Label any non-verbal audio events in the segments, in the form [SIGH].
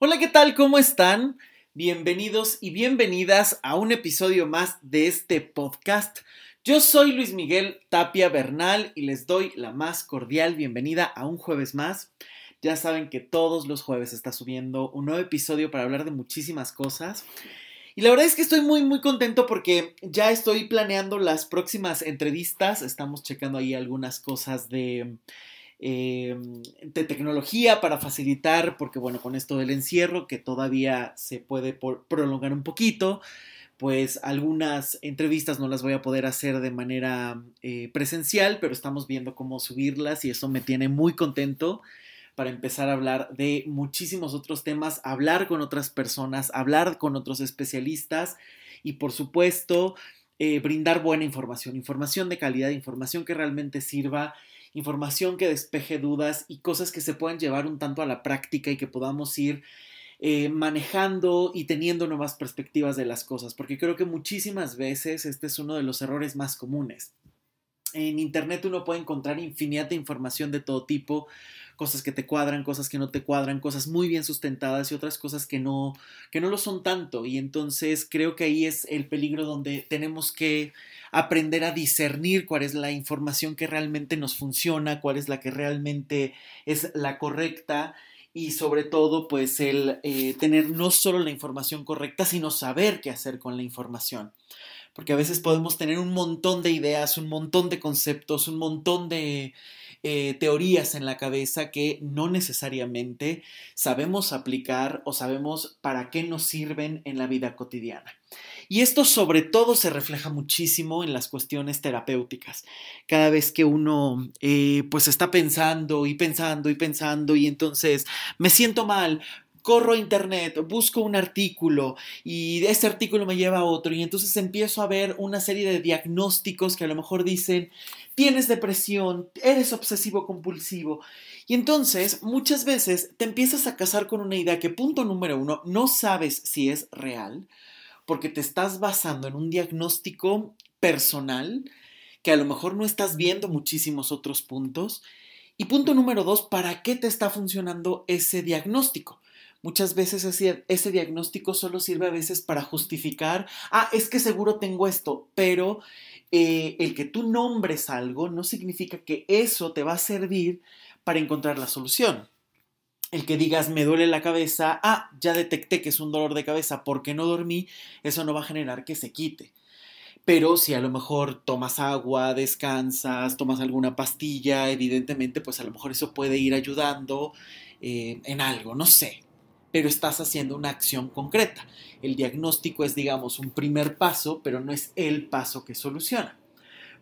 Hola, ¿qué tal? ¿Cómo están? Bienvenidos y bienvenidas a un episodio más de este podcast. Yo soy Luis Miguel Tapia Bernal y les doy la más cordial bienvenida a un jueves más. Ya saben que todos los jueves está subiendo un nuevo episodio para hablar de muchísimas cosas. Y la verdad es que estoy muy muy contento porque ya estoy planeando las próximas entrevistas. Estamos checando ahí algunas cosas de Em, de tecnología para facilitar, porque bueno, con esto del encierro que todavía se puede prolongar un poquito, pues algunas entrevistas no las voy a poder hacer de manera eh, presencial, pero estamos viendo cómo subirlas y eso me tiene muy contento para empezar a hablar de muchísimos otros temas, hablar con otras personas, hablar con otros especialistas y por supuesto eh, brindar buena información, información de calidad, información que realmente sirva información que despeje dudas y cosas que se puedan llevar un tanto a la práctica y que podamos ir eh, manejando y teniendo nuevas perspectivas de las cosas, porque creo que muchísimas veces este es uno de los errores más comunes. En Internet uno puede encontrar infinidad de información de todo tipo, cosas que te cuadran, cosas que no te cuadran, cosas muy bien sustentadas y otras cosas que no, que no lo son tanto. Y entonces creo que ahí es el peligro donde tenemos que aprender a discernir cuál es la información que realmente nos funciona, cuál es la que realmente es la correcta y sobre todo pues el eh, tener no solo la información correcta, sino saber qué hacer con la información porque a veces podemos tener un montón de ideas, un montón de conceptos, un montón de eh, teorías en la cabeza que no necesariamente sabemos aplicar o sabemos para qué nos sirven en la vida cotidiana. Y esto sobre todo se refleja muchísimo en las cuestiones terapéuticas. Cada vez que uno eh, pues está pensando y pensando y pensando y entonces me siento mal, corro a internet, busco un artículo y ese artículo me lleva a otro y entonces empiezo a ver una serie de diagnósticos que a lo mejor dicen tienes depresión, eres obsesivo compulsivo y entonces muchas veces te empiezas a casar con una idea que punto número uno no sabes si es real porque te estás basando en un diagnóstico personal que a lo mejor no estás viendo muchísimos otros puntos y punto número dos, ¿para qué te está funcionando ese diagnóstico? Muchas veces ese, ese, diagnóstico solo sirve a veces para justificar, ah, es que seguro tengo esto, pero eh, el que tú nombres algo no significa que eso te va a servir para encontrar la solución. El que digas me duele la cabeza, ah, ya detecté que es un dolor de cabeza porque no dormí, eso no va a generar que se quite. Pero si a lo mejor tomas agua, descansas, tomas alguna pastilla, evidentemente, pues a lo mejor eso puede ir ayudando eh, en algo, no sé pero estás haciendo una acción concreta. El diagnóstico es, digamos, un primer paso, pero no es el paso que soluciona.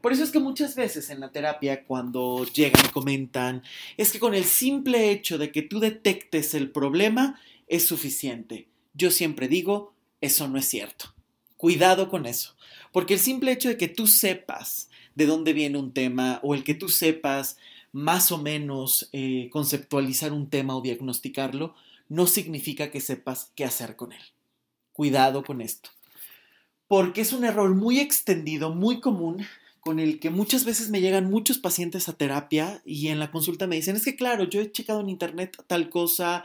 Por eso es que muchas veces en la terapia cuando llegan y comentan, es que con el simple hecho de que tú detectes el problema es suficiente. Yo siempre digo, eso no es cierto. Cuidado con eso, porque el simple hecho de que tú sepas de dónde viene un tema o el que tú sepas más o menos eh, conceptualizar un tema o diagnosticarlo, no significa que sepas qué hacer con él. Cuidado con esto. Porque es un error muy extendido, muy común, con el que muchas veces me llegan muchos pacientes a terapia y en la consulta me dicen, es que claro, yo he checado en internet tal cosa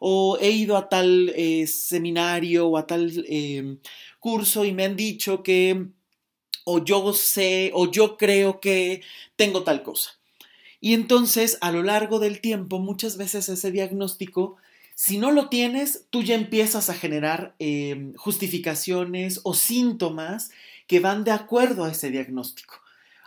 o he ido a tal eh, seminario o a tal em, curso y me han dicho que o yo sé o yo creo que tengo tal cosa. Y entonces a lo largo del tiempo muchas veces ese diagnóstico si no lo tienes, tú ya empiezas a generar em, justificaciones o síntomas que van de acuerdo a ese diagnóstico,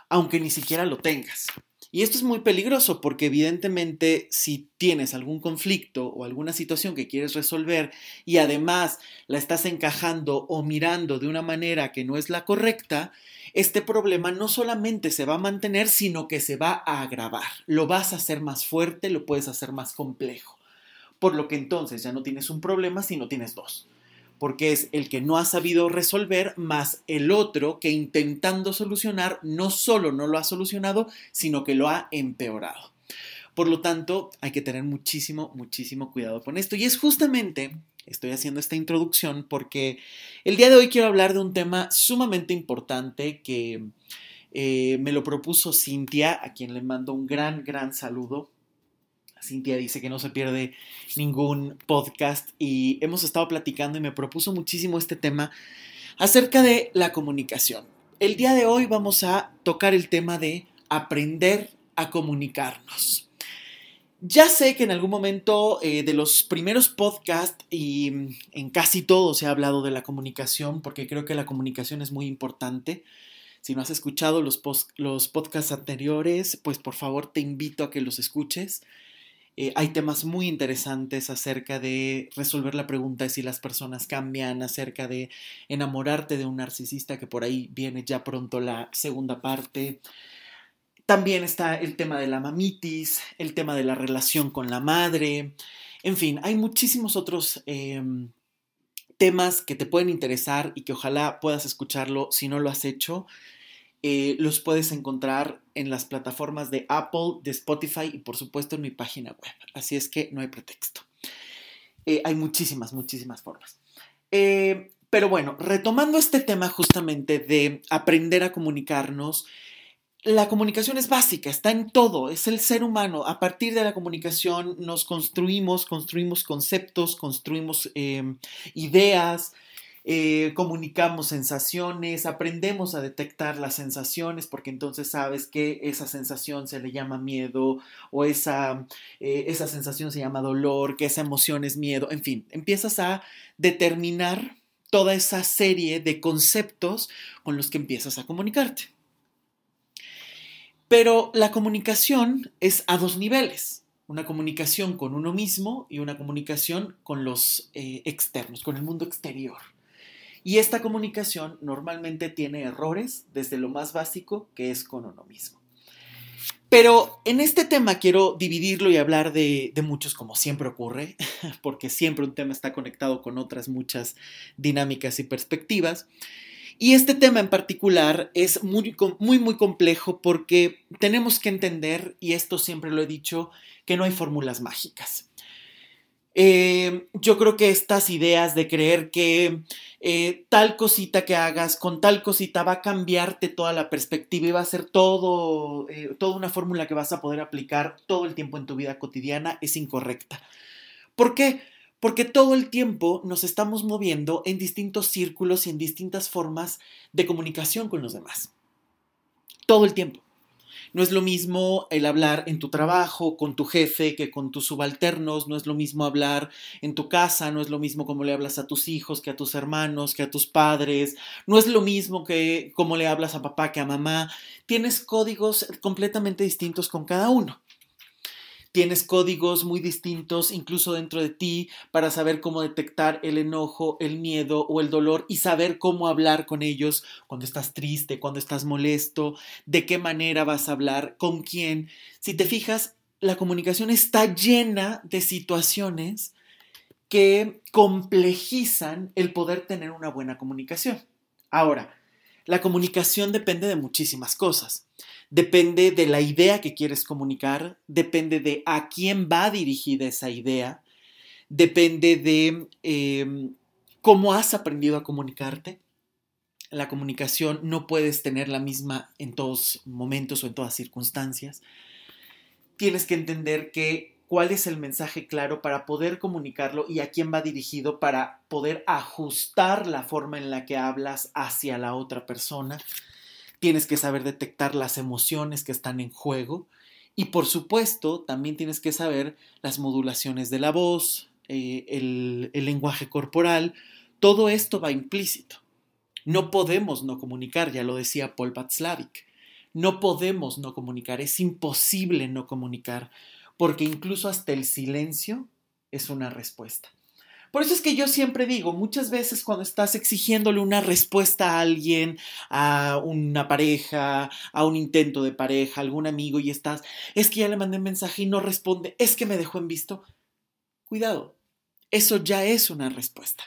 aunque ni siquiera lo tengas. Y esto es muy peligroso porque evidentemente si tienes algún conflicto o alguna situación que quieres resolver y además la estás encajando o mirando de una manera que no es la correcta, este problema no solamente se va a mantener, sino que se va a agravar. Lo vas a hacer más fuerte, lo puedes hacer más complejo por lo que entonces ya no tienes un problema, sino tienes dos. Porque es el que no ha sabido resolver más el otro que intentando solucionar no solo no lo ha solucionado, sino que lo ha empeorado. Por lo tanto, hay que tener muchísimo, muchísimo cuidado con esto. Y es justamente, estoy haciendo esta introducción porque el día de hoy quiero hablar de un tema sumamente importante que eh, me lo propuso Cintia, a quien le mando un gran, gran saludo. Cintia dice que no se pierde ningún podcast y hemos estado platicando y me propuso muchísimo este tema acerca de la comunicación. El día de hoy vamos a tocar el tema de aprender a comunicarnos. Ya sé que en algún momento eh, de los primeros podcasts y en casi todo se ha hablado de la comunicación porque creo que la comunicación es muy importante. Si no has escuchado los, los podcasts anteriores, pues por favor te invito a que los escuches. Eh, hay temas muy interesantes acerca de resolver la pregunta de si las personas cambian, acerca de enamorarte de un narcisista, que por ahí viene ya pronto la segunda parte. También está el tema de la mamitis, el tema de la relación con la madre. En fin, hay muchísimos otros em, temas que te pueden interesar y que ojalá puedas escucharlo si no lo has hecho. Eh, los puedes encontrar en las plataformas de Apple, de Spotify y por supuesto en mi página web. Así es que no hay pretexto. Eh, hay muchísimas, muchísimas formas. Eh, pero bueno, retomando este tema justamente de aprender a comunicarnos, la comunicación es básica, está en todo, es el ser humano. A partir de la comunicación nos construimos, construimos conceptos, construimos ideas, eh, comunicamos sensaciones, aprendemos a detectar las sensaciones porque entonces sabes que esa sensación se le llama miedo o esa, eh, esa sensación se llama dolor, que esa emoción es miedo, en fin, empiezas a determinar toda esa serie de conceptos con los que empiezas a comunicarte. Pero la comunicación es a dos niveles una comunicación con uno mismo y una comunicación con los eh, externos, con el mundo exterior. Y esta comunicación normalmente tiene errores desde lo más básico que es con uno mismo. Pero en este tema quiero dividirlo y hablar de, muchos como siempre ocurre, [LAUGHS] porque siempre un tema está conectado con otras muchas dinámicas y perspectivas. Y este tema en particular es muy, muy, complejo porque tenemos que entender, y esto siempre lo he dicho, que no hay fórmulas mágicas. Eh, yo creo que estas ideas de creer que eh, tal cosita que hagas con tal cosita va a cambiarte toda la perspectiva y va a ser todo, eh, toda una fórmula que vas a poder aplicar todo el tiempo en tu vida cotidiana es incorrecta. ¿Por qué? Porque todo el tiempo nos estamos moviendo en distintos círculos y en distintas formas de comunicación con los demás. Todo el tiempo. No es lo mismo el hablar en tu trabajo con tu jefe que con tus subalternos, no es lo mismo hablar en tu casa, no es lo mismo como le hablas a tus hijos que a tus hermanos, que a tus padres, no es lo mismo que como le hablas a papá que a mamá. Tienes códigos completamente distintos con cada uno. Tienes códigos muy distintos incluso dentro de ti para saber cómo detectar el enojo, el miedo o el dolor y saber cómo hablar con ellos cuando estás triste, cuando estás molesto, de qué manera vas a hablar, con quién. Si te fijas, la comunicación está llena de situaciones que complejizan el poder tener una buena comunicación. Ahora, la comunicación depende de muchísimas cosas depende de la idea que quieres comunicar, depende de a quién va dirigida esa idea, depende de em, cómo has aprendido a comunicarte. La comunicación no puedes tener la misma en todos momentos o en todas circunstancias. Tienes que entender que cuál es el mensaje claro para poder comunicarlo y a quién va dirigido para poder ajustar la forma en la que hablas hacia la otra persona tienes que saber detectar las emociones que están en juego y por supuesto también tienes que saber las modulaciones de la voz, eh, el, lenguaje corporal, todo esto va implícito. No podemos no comunicar, ya lo decía Paul Václavic. No podemos no comunicar, es imposible no comunicar, porque incluso hasta el silencio es una respuesta. Por eso es que yo siempre digo, muchas veces cuando estás exigiéndole una respuesta a alguien, a una pareja, a un intento de pareja, a algún amigo y estás, es que ya le mandé un mensaje y no responde, es que me dejó en visto. Cuidado, eso ya es una respuesta.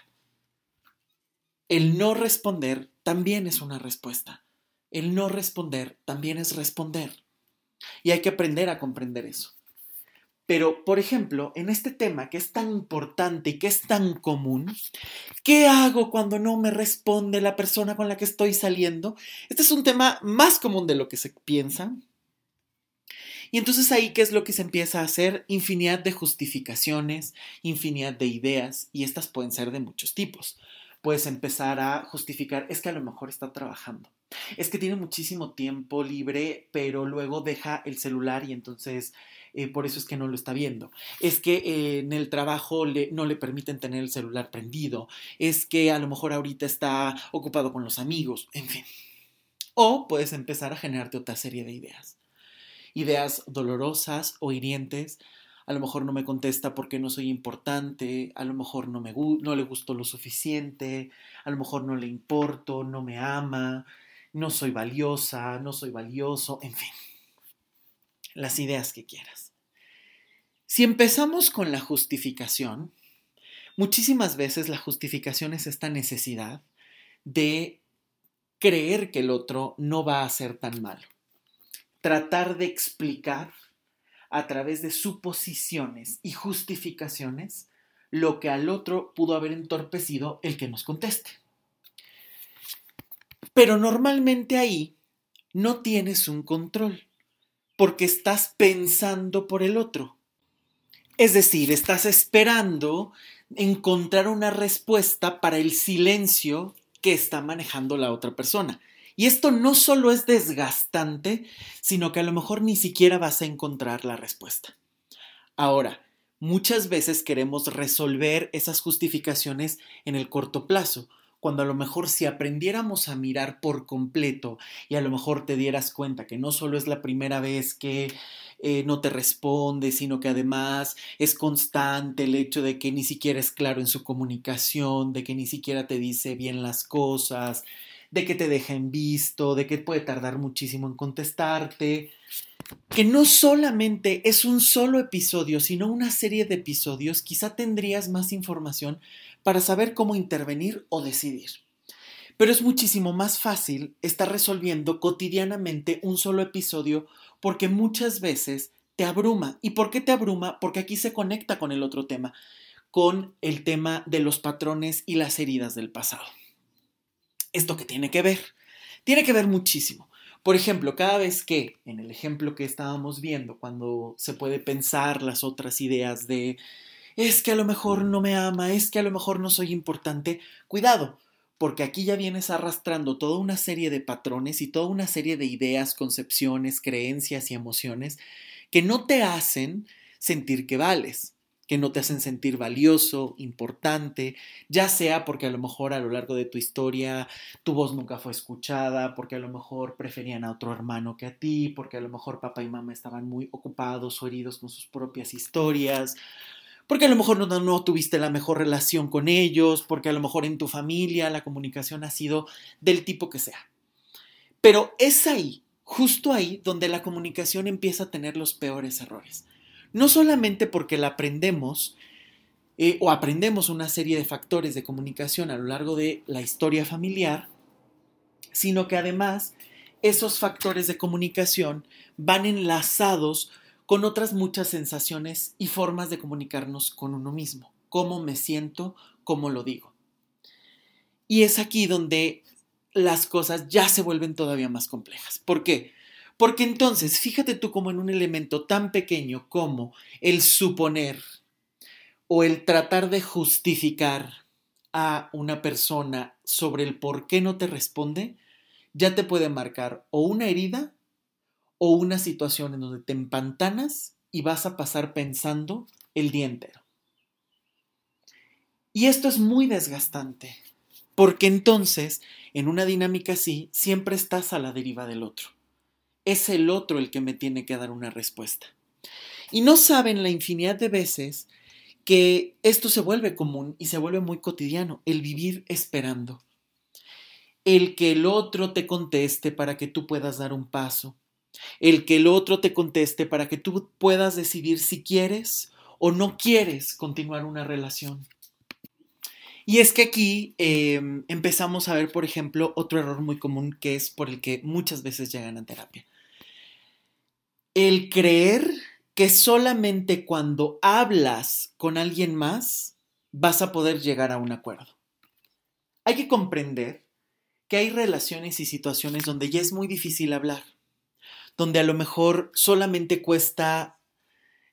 El no responder también es una respuesta. El no responder también es responder. Y hay que aprender a comprender eso. Pero, por ejemplo, en este tema que es tan importante y que es tan común, ¿qué hago cuando no me responde la persona con la que estoy saliendo? Este es un tema más común de lo que se piensa. Y entonces ahí, ¿qué es lo que se empieza a hacer? Infinidad de justificaciones, infinidad de ideas, y estas pueden ser de muchos tipos. Puedes empezar a justificar, es que a lo mejor está trabajando, es que tiene muchísimo tiempo libre, pero luego deja el celular y entonces eh, por eso es que no lo está viendo. Es que eh, en el trabajo no le permiten tener el celular prendido. Es que a lo mejor ahorita está ocupado con los amigos, en fin. O puedes empezar a generarte otra serie de ideas. Ideas dolorosas o hirientes. A lo mejor no me contesta porque no soy importante, a lo mejor no, me, no le gustó lo suficiente, a lo mejor no le importo, no me ama, no soy valiosa, no soy valioso, en fin, las ideas que quieras. Si empezamos con la justificación, muchísimas veces la justificación es esta necesidad de creer que el otro no va a ser tan malo. Tratar de explicar a través de suposiciones y justificaciones lo que al otro pudo haber entorpecido el que nos conteste. Pero normalmente ahí no tienes un control, porque estás pensando por el otro. Es decir, estás esperando encontrar una respuesta para el silencio que está manejando la otra persona. Y esto no solo es desgastante, sino que a lo mejor ni siquiera vas a encontrar la respuesta. Ahora, muchas veces queremos resolver esas justificaciones en el corto plazo, cuando a lo mejor si aprendiéramos a mirar por completo y a lo mejor te dieras cuenta que no solo es la primera vez que eh, no te responde, sino que además es constante el hecho de que ni siquiera es claro en su comunicación, de que ni siquiera te dice bien las cosas, de que te deja en visto, de que puede tardar muchísimo en contestarte, que no solamente es un solo episodio, sino una serie de episodios, quizá tendrías más información para saber cómo intervenir o decidir. Pero es muchísimo más fácil estar resolviendo cotidianamente un solo episodio porque muchas veces te abruma. ¿Y por qué te abruma? Porque aquí se conecta con el otro tema, con el tema de los patrones y las heridas del pasado. ¿Esto qué tiene que ver? Tiene que ver muchísimo. Por ejemplo, cada vez que, en el ejemplo que estábamos viendo, cuando se puede pensar las otras ideas de es que a lo mejor no me ama, es que a lo mejor no soy importante, cuidado, porque aquí ya vienes arrastrando toda una serie de patrones y toda una serie de ideas, concepciones, creencias y emociones que no te hacen sentir que vales que no te hacen sentir valioso, importante, ya sea porque a lo mejor a lo largo de tu historia tu voz nunca fue escuchada, porque a lo mejor preferían a otro hermano que a ti, porque a lo mejor papá y mamá estaban muy ocupados o heridos con sus propias historias, porque a lo mejor no, tuviste la mejor relación con ellos, porque a lo mejor en tu familia la comunicación ha sido del tipo que sea. Pero es ahí, justo ahí, donde la comunicación empieza a tener los peores errores no solamente porque la aprendemos eh, o aprendemos una serie de factores de comunicación a lo largo de la historia familiar, sino que además esos factores de comunicación van enlazados con otras muchas sensaciones y formas de comunicarnos con uno mismo, cómo me siento, cómo lo digo. Y es aquí donde las cosas ya se vuelven todavía más complejas. ¿Por qué? Porque entonces, fíjate tú como en un elemento tan pequeño como el suponer o el tratar de justificar a una persona sobre el por qué no te responde, ya te puede marcar o una herida o una situación en donde te empantanas y vas a pasar pensando el día entero. Y esto es muy desgastante, porque entonces, en una dinámica así, siempre estás a la deriva del otro es el otro el que me tiene que dar una respuesta. Y no saben la infinidad de veces que esto se vuelve común y se vuelve muy cotidiano, el vivir esperando. El que el otro te conteste para que tú puedas dar un paso. El que el otro te conteste para que tú puedas decidir si quieres o no quieres continuar una relación. Y es que aquí em, empezamos a ver, por ejemplo, otro error muy común que es por el que muchas veces llegan a terapia el creer que solamente cuando hablas con alguien más vas a poder llegar a un acuerdo. Hay que comprender que hay relaciones y situaciones donde ya es muy difícil hablar, donde a lo mejor solamente cuesta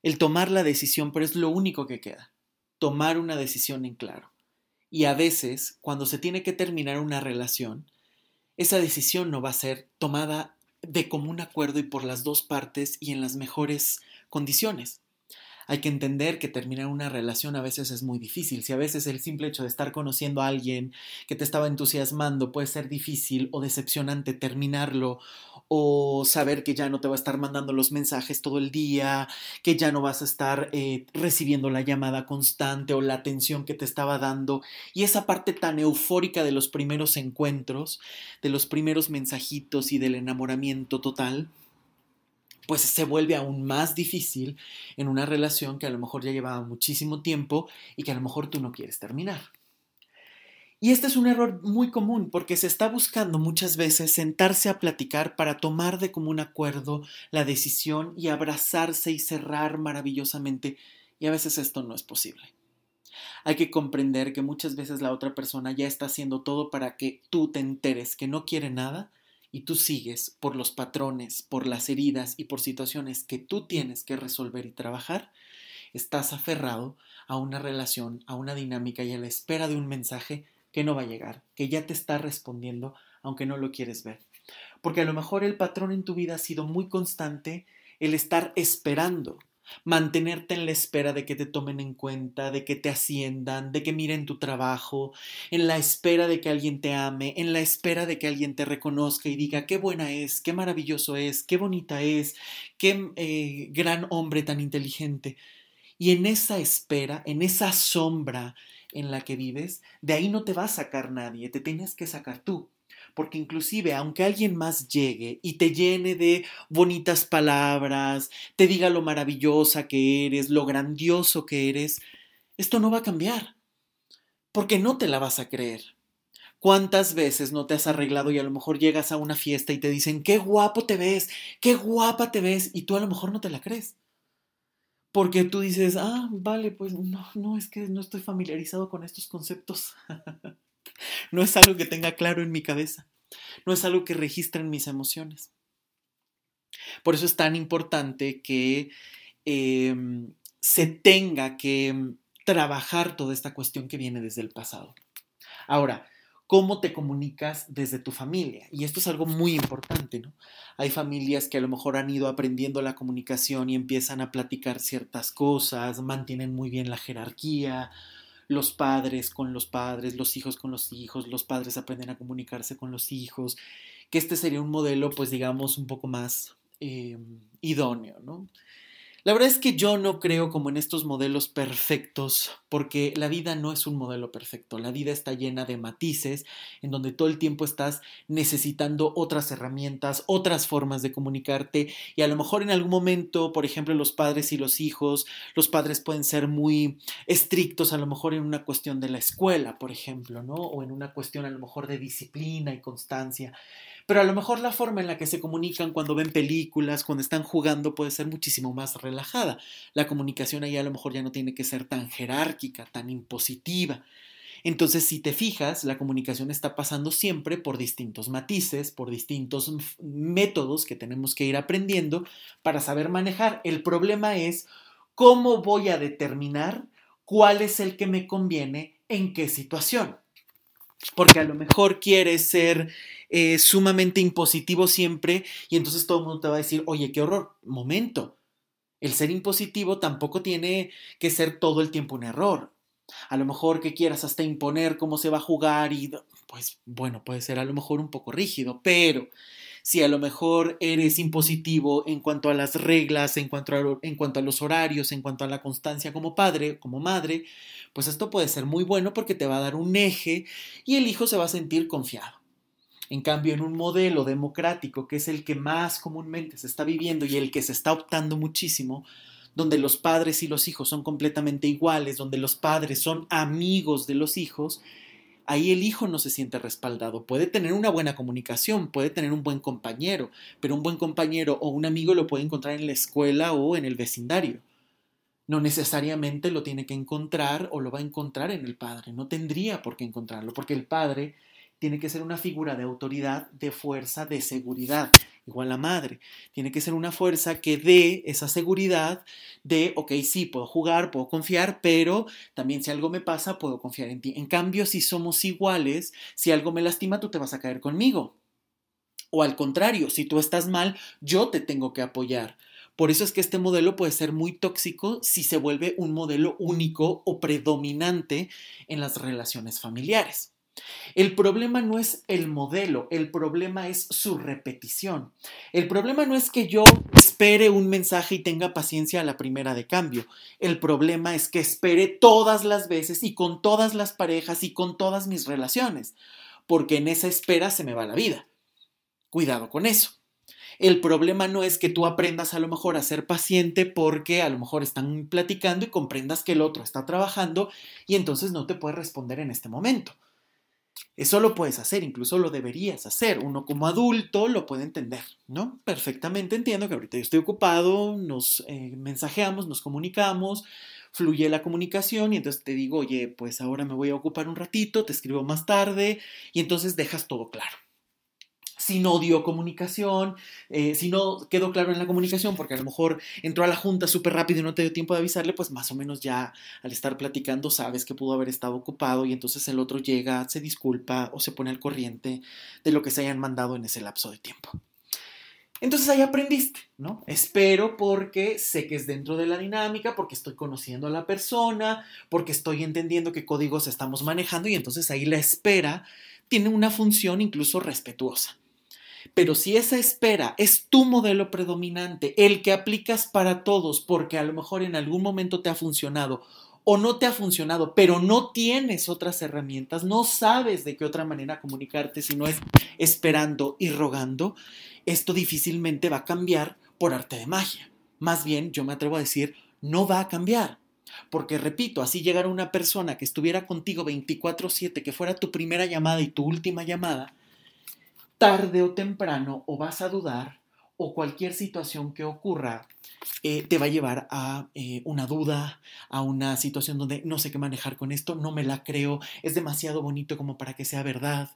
el tomar la decisión, pero es lo único que queda, tomar una decisión en claro. Y a veces, cuando se tiene que terminar una relación, esa decisión no va a ser tomada de común acuerdo y por las dos partes y en las mejores condiciones. Hay que entender que terminar una relación a veces es muy difícil. Si a veces el simple hecho de estar conociendo a alguien que te estaba entusiasmando puede ser difícil o decepcionante terminarlo o saber que ya no te va a estar mandando los mensajes todo el día, que ya no vas a estar eh, recibiendo la llamada constante o la atención que te estaba dando y esa parte tan eufórica de los primeros encuentros, de los primeros mensajitos y del enamoramiento total pues se vuelve aún más difícil en una relación que a lo mejor ya llevaba muchísimo tiempo y que a lo mejor tú no quieres terminar. Y este es un error muy común porque se está buscando muchas veces sentarse a platicar para tomar de común acuerdo la decisión y abrazarse y cerrar maravillosamente y a veces esto no es posible. Hay que comprender que muchas veces la otra persona ya está haciendo todo para que tú te enteres que no quiere nada y tú sigues por los patrones, por las heridas y por situaciones que tú tienes que resolver y trabajar, estás aferrado a una relación, a una dinámica y a la espera de un mensaje que no va a llegar, que ya te está respondiendo aunque no lo quieres ver. Porque a lo mejor el patrón en tu vida ha sido muy constante el estar esperando, mantenerte en la espera de que te tomen en cuenta, de que te asciendan, de que miren tu trabajo, en la espera de que alguien te ame, en la espera de que alguien te reconozca y diga qué buena es, qué maravilloso es, qué bonita es, qué eh, gran hombre tan inteligente. Y en esa espera, en esa sombra en la que vives, de ahí no te va a sacar nadie, te tienes que sacar tú porque inclusive aunque alguien más llegue y te llene de bonitas palabras, te diga lo maravillosa que eres, lo grandioso que eres, esto no va a cambiar, porque no te la vas a creer. ¿Cuántas veces no te has arreglado y a lo mejor llegas a una fiesta y te dicen, qué guapo te ves, qué guapa te ves, y tú a lo mejor no te la crees? Porque tú dices, ah, vale, pues no, no, es que no estoy familiarizado con estos conceptos. [LAUGHS] No es algo que tenga claro en mi cabeza. No es algo que registre en mis emociones. Por eso es tan importante que em, se tenga que em, trabajar toda esta cuestión que viene desde el pasado. Ahora, ¿cómo te comunicas desde tu familia? Y esto es algo muy importante, ¿no? Hay familias que a lo mejor han ido aprendiendo la comunicación y empiezan a platicar ciertas cosas, mantienen muy bien la jerarquía, los padres con los padres, los hijos con los hijos, los padres aprenden a comunicarse con los hijos, que este sería un modelo, pues digamos, un poco más eh, idóneo, ¿no? La verdad es que yo no creo como en estos modelos perfectos, porque la vida no es un modelo perfecto. La vida está llena de matices, en donde todo el tiempo estás necesitando otras herramientas, otras formas de comunicarte, y a lo mejor en algún momento, por ejemplo, los padres y los hijos, los padres pueden ser muy estrictos, a lo mejor en una cuestión de la escuela, por ejemplo, ¿no? O en una cuestión a lo mejor de disciplina y constancia pero a lo mejor la forma en la que se comunican cuando ven películas, cuando están jugando, puede ser muchísimo más relajada. La comunicación ahí a lo mejor ya no tiene que ser tan jerárquica, tan impositiva. Entonces, si te fijas, la comunicación está pasando siempre por distintos matices, por distintos métodos que tenemos que ir aprendiendo para saber manejar. El problema es cómo voy a determinar cuál es el que me conviene en qué situación. Porque a lo mejor quieres ser eh, sumamente impositivo siempre y entonces todo el mundo te va a decir, oye, qué horror, momento. El ser impositivo tampoco tiene que ser todo el tiempo un error. A lo mejor que quieras hasta imponer cómo se va a jugar y pues bueno, puede ser a lo mejor un poco rígido, pero si a lo mejor eres impositivo en cuanto a las reglas, en cuanto a, en cuanto a los horarios, en cuanto a la constancia como padre, como madre, pues esto puede ser muy bueno porque te va a dar un eje y el hijo se va a sentir confiado. En cambio, en un modelo democrático, que es el que más comúnmente se está viviendo y el que se está optando muchísimo, donde los padres y los hijos son completamente iguales, donde los padres son amigos de los hijos, ahí el hijo no se siente respaldado. Puede tener una buena comunicación, puede tener un buen compañero, pero un buen compañero o un amigo lo puede encontrar en la escuela o en el vecindario. No necesariamente lo tiene que encontrar o lo va a encontrar en el padre, no tendría por qué encontrarlo, porque el padre tiene que ser una figura de autoridad, de fuerza, de seguridad. igual la madre. Tiene que ser una fuerza que dé esa seguridad de, ok, sí, puedo jugar, puedo confiar, pero también si algo me pasa, puedo confiar en ti. En cambio, si somos iguales, si algo me lastima, tú te vas a caer conmigo. O al contrario, si tú estás mal, yo te tengo que apoyar. Por eso es que este modelo puede ser muy tóxico si se vuelve un modelo único o predominante en las relaciones familiares. El problema no es el modelo, el problema es su repetición. El problema no es que yo espere un mensaje y tenga paciencia a la primera de cambio. El problema es que espere todas las veces y con todas las parejas y con todas mis relaciones, porque en esa espera se me va la vida. Cuidado con eso. El problema no es que tú aprendas a lo mejor a ser paciente porque a lo mejor están platicando y comprendas que el otro está trabajando y entonces no te puede responder en este momento. Eso lo puedes hacer, incluso lo deberías hacer. Uno como adulto lo puede entender, ¿no? Perfectamente entiendo que ahorita yo estoy ocupado, nos eh, mensajeamos, nos comunicamos, fluye la comunicación y entonces te digo, oye, pues ahora me voy a ocupar un ratito, te escribo más tarde y entonces dejas todo claro si no dio comunicación, eh, si no quedó claro en la comunicación, porque a lo mejor entró a la junta súper rápido y no te dio tiempo de avisarle, pues más o menos ya al estar platicando sabes que pudo haber estado ocupado y entonces el otro llega, se disculpa o se pone al corriente de lo que se hayan mandado en ese lapso de tiempo. Entonces ahí aprendiste, ¿no? Espero porque sé que es dentro de la dinámica, porque estoy conociendo a la persona, porque estoy entendiendo qué códigos estamos manejando y entonces ahí la espera tiene una función incluso respetuosa. Pero si esa espera es tu modelo predominante, el que aplicas para todos, porque a lo mejor en algún momento te ha funcionado o no te ha funcionado, pero no tienes otras herramientas, no sabes de qué otra manera comunicarte si no es esperando y rogando, esto difícilmente va a cambiar por arte de magia. Más bien, yo me atrevo a decir, no va a cambiar. Porque repito, así llegar una persona que estuviera contigo 24/7, que fuera tu primera llamada y tu última llamada, tarde o temprano o vas a dudar o cualquier situación que ocurra eh, te va a llevar a eh, una duda, a una situación donde no sé qué manejar con esto, no me la creo, es demasiado bonito como para que sea verdad,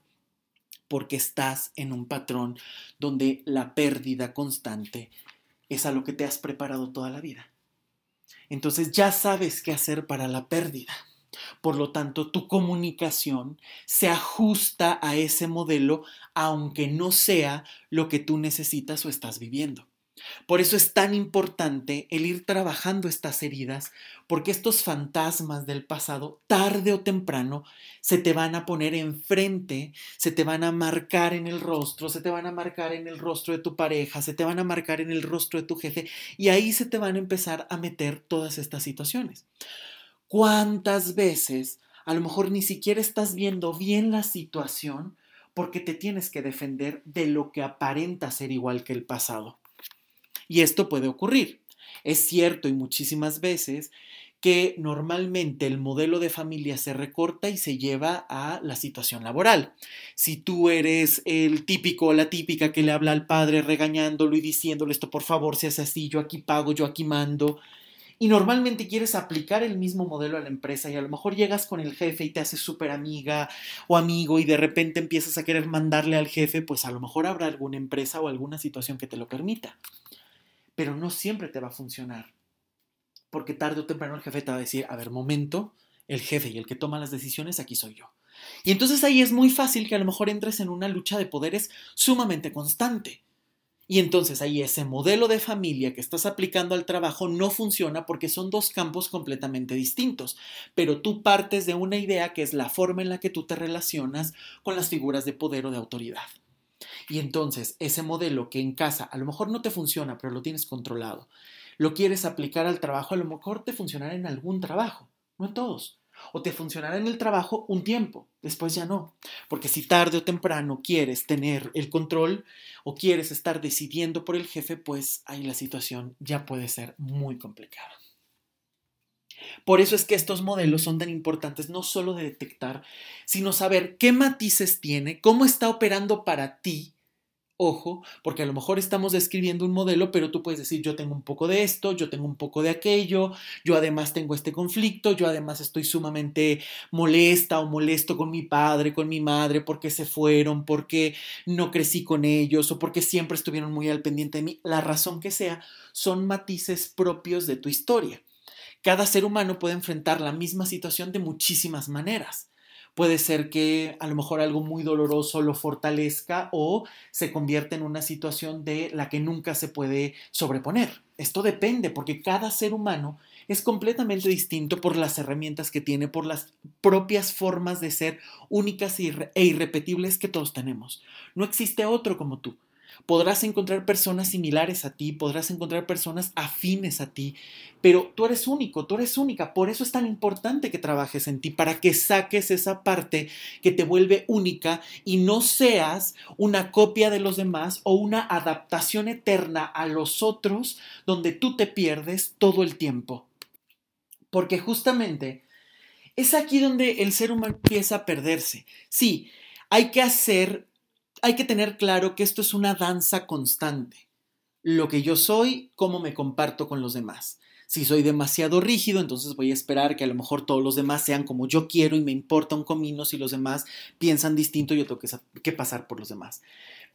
porque estás en un patrón donde la pérdida constante es a lo que te has preparado toda la vida. Entonces ya sabes qué hacer para la pérdida. Por lo tanto, tu comunicación se ajusta a ese modelo aunque no sea lo que tú necesitas o estás viviendo. Por eso es tan importante el ir trabajando estas heridas, porque estos fantasmas del pasado, tarde o temprano, se te van a poner enfrente, se te van a marcar en el rostro, se te van a marcar en el rostro de tu pareja, se te van a marcar en el rostro de tu jefe, y ahí se te van a empezar a meter todas estas situaciones. ¿Cuántas veces a lo mejor ni siquiera estás viendo bien la situación porque te tienes que defender de lo que aparenta ser igual que el pasado? Y esto puede ocurrir. Es cierto y muchísimas veces que normalmente el modelo de familia se recorta y se lleva a la situación laboral. Si tú eres el típico o la típica que le habla al padre regañándolo y diciéndole esto por favor, se hace así, yo aquí pago, yo aquí mando, y normalmente quieres aplicar el mismo modelo a la empresa y a lo mejor llegas con el jefe y te haces súper amiga o amigo y de repente empiezas a querer mandarle al jefe, pues a lo mejor habrá alguna empresa o alguna situación que te lo permita. Pero no siempre te va a funcionar. Porque tarde o temprano el jefe te va a decir, a ver, momento, el jefe y el que toma las decisiones aquí soy yo. Y entonces ahí es muy fácil que a lo mejor entres en una lucha de poderes sumamente constante y entonces ahí ese modelo de familia que estás aplicando al trabajo no funciona porque son dos campos completamente distintos, pero tú partes de una idea que es la forma en la que tú te relacionas con las figuras de poder o de autoridad. Y entonces ese modelo que en casa a lo mejor no te funciona, pero lo tienes controlado, lo quieres aplicar al trabajo, a lo mejor te funcionará en algún trabajo, no en todos. O te funcionará en el trabajo un tiempo, después ya no. Porque si tarde o temprano quieres tener el control o quieres estar decidiendo por el jefe, pues ahí la situación ya puede ser muy complicada. Por eso es que estos modelos son tan importantes, no solo de detectar, sino saber qué matices tiene, cómo está operando para ti Ojo, porque a lo mejor estamos describiendo un modelo, pero tú puedes decir, yo tengo un poco de esto, yo tengo un poco de aquello, yo además tengo este conflicto, yo además estoy sumamente molesta o molesto con mi padre, con mi madre, porque se fueron, porque no crecí con ellos o porque siempre estuvieron muy al pendiente de mí. La razón que sea, son matices propios de tu historia. Cada ser humano puede enfrentar la misma situación de muchísimas maneras. Puede ser que a lo mejor algo muy doloroso lo fortalezca o se convierta en una situación de la que nunca se puede sobreponer. Esto depende porque cada ser humano es completamente distinto por las herramientas que tiene, por las propias formas de ser únicas e irrepetibles que todos tenemos. No existe otro como tú podrás encontrar personas similares a ti, podrás encontrar personas afines a ti, pero tú eres único, tú eres única, por eso es tan importante que trabajes en ti, para que saques esa parte que te vuelve única y no seas una copia de los demás o una adaptación eterna a los otros donde tú te pierdes todo el tiempo. Porque justamente es aquí donde el ser humano empieza a perderse. Sí, hay que hacer hay que tener claro que esto es una danza constante. Lo que yo soy, cómo me comparto con los demás. Si soy demasiado rígido, entonces voy a esperar que a lo mejor todos los demás sean como yo quiero y me importa un comino si los demás piensan distinto, yo tengo que, pasar por los demás.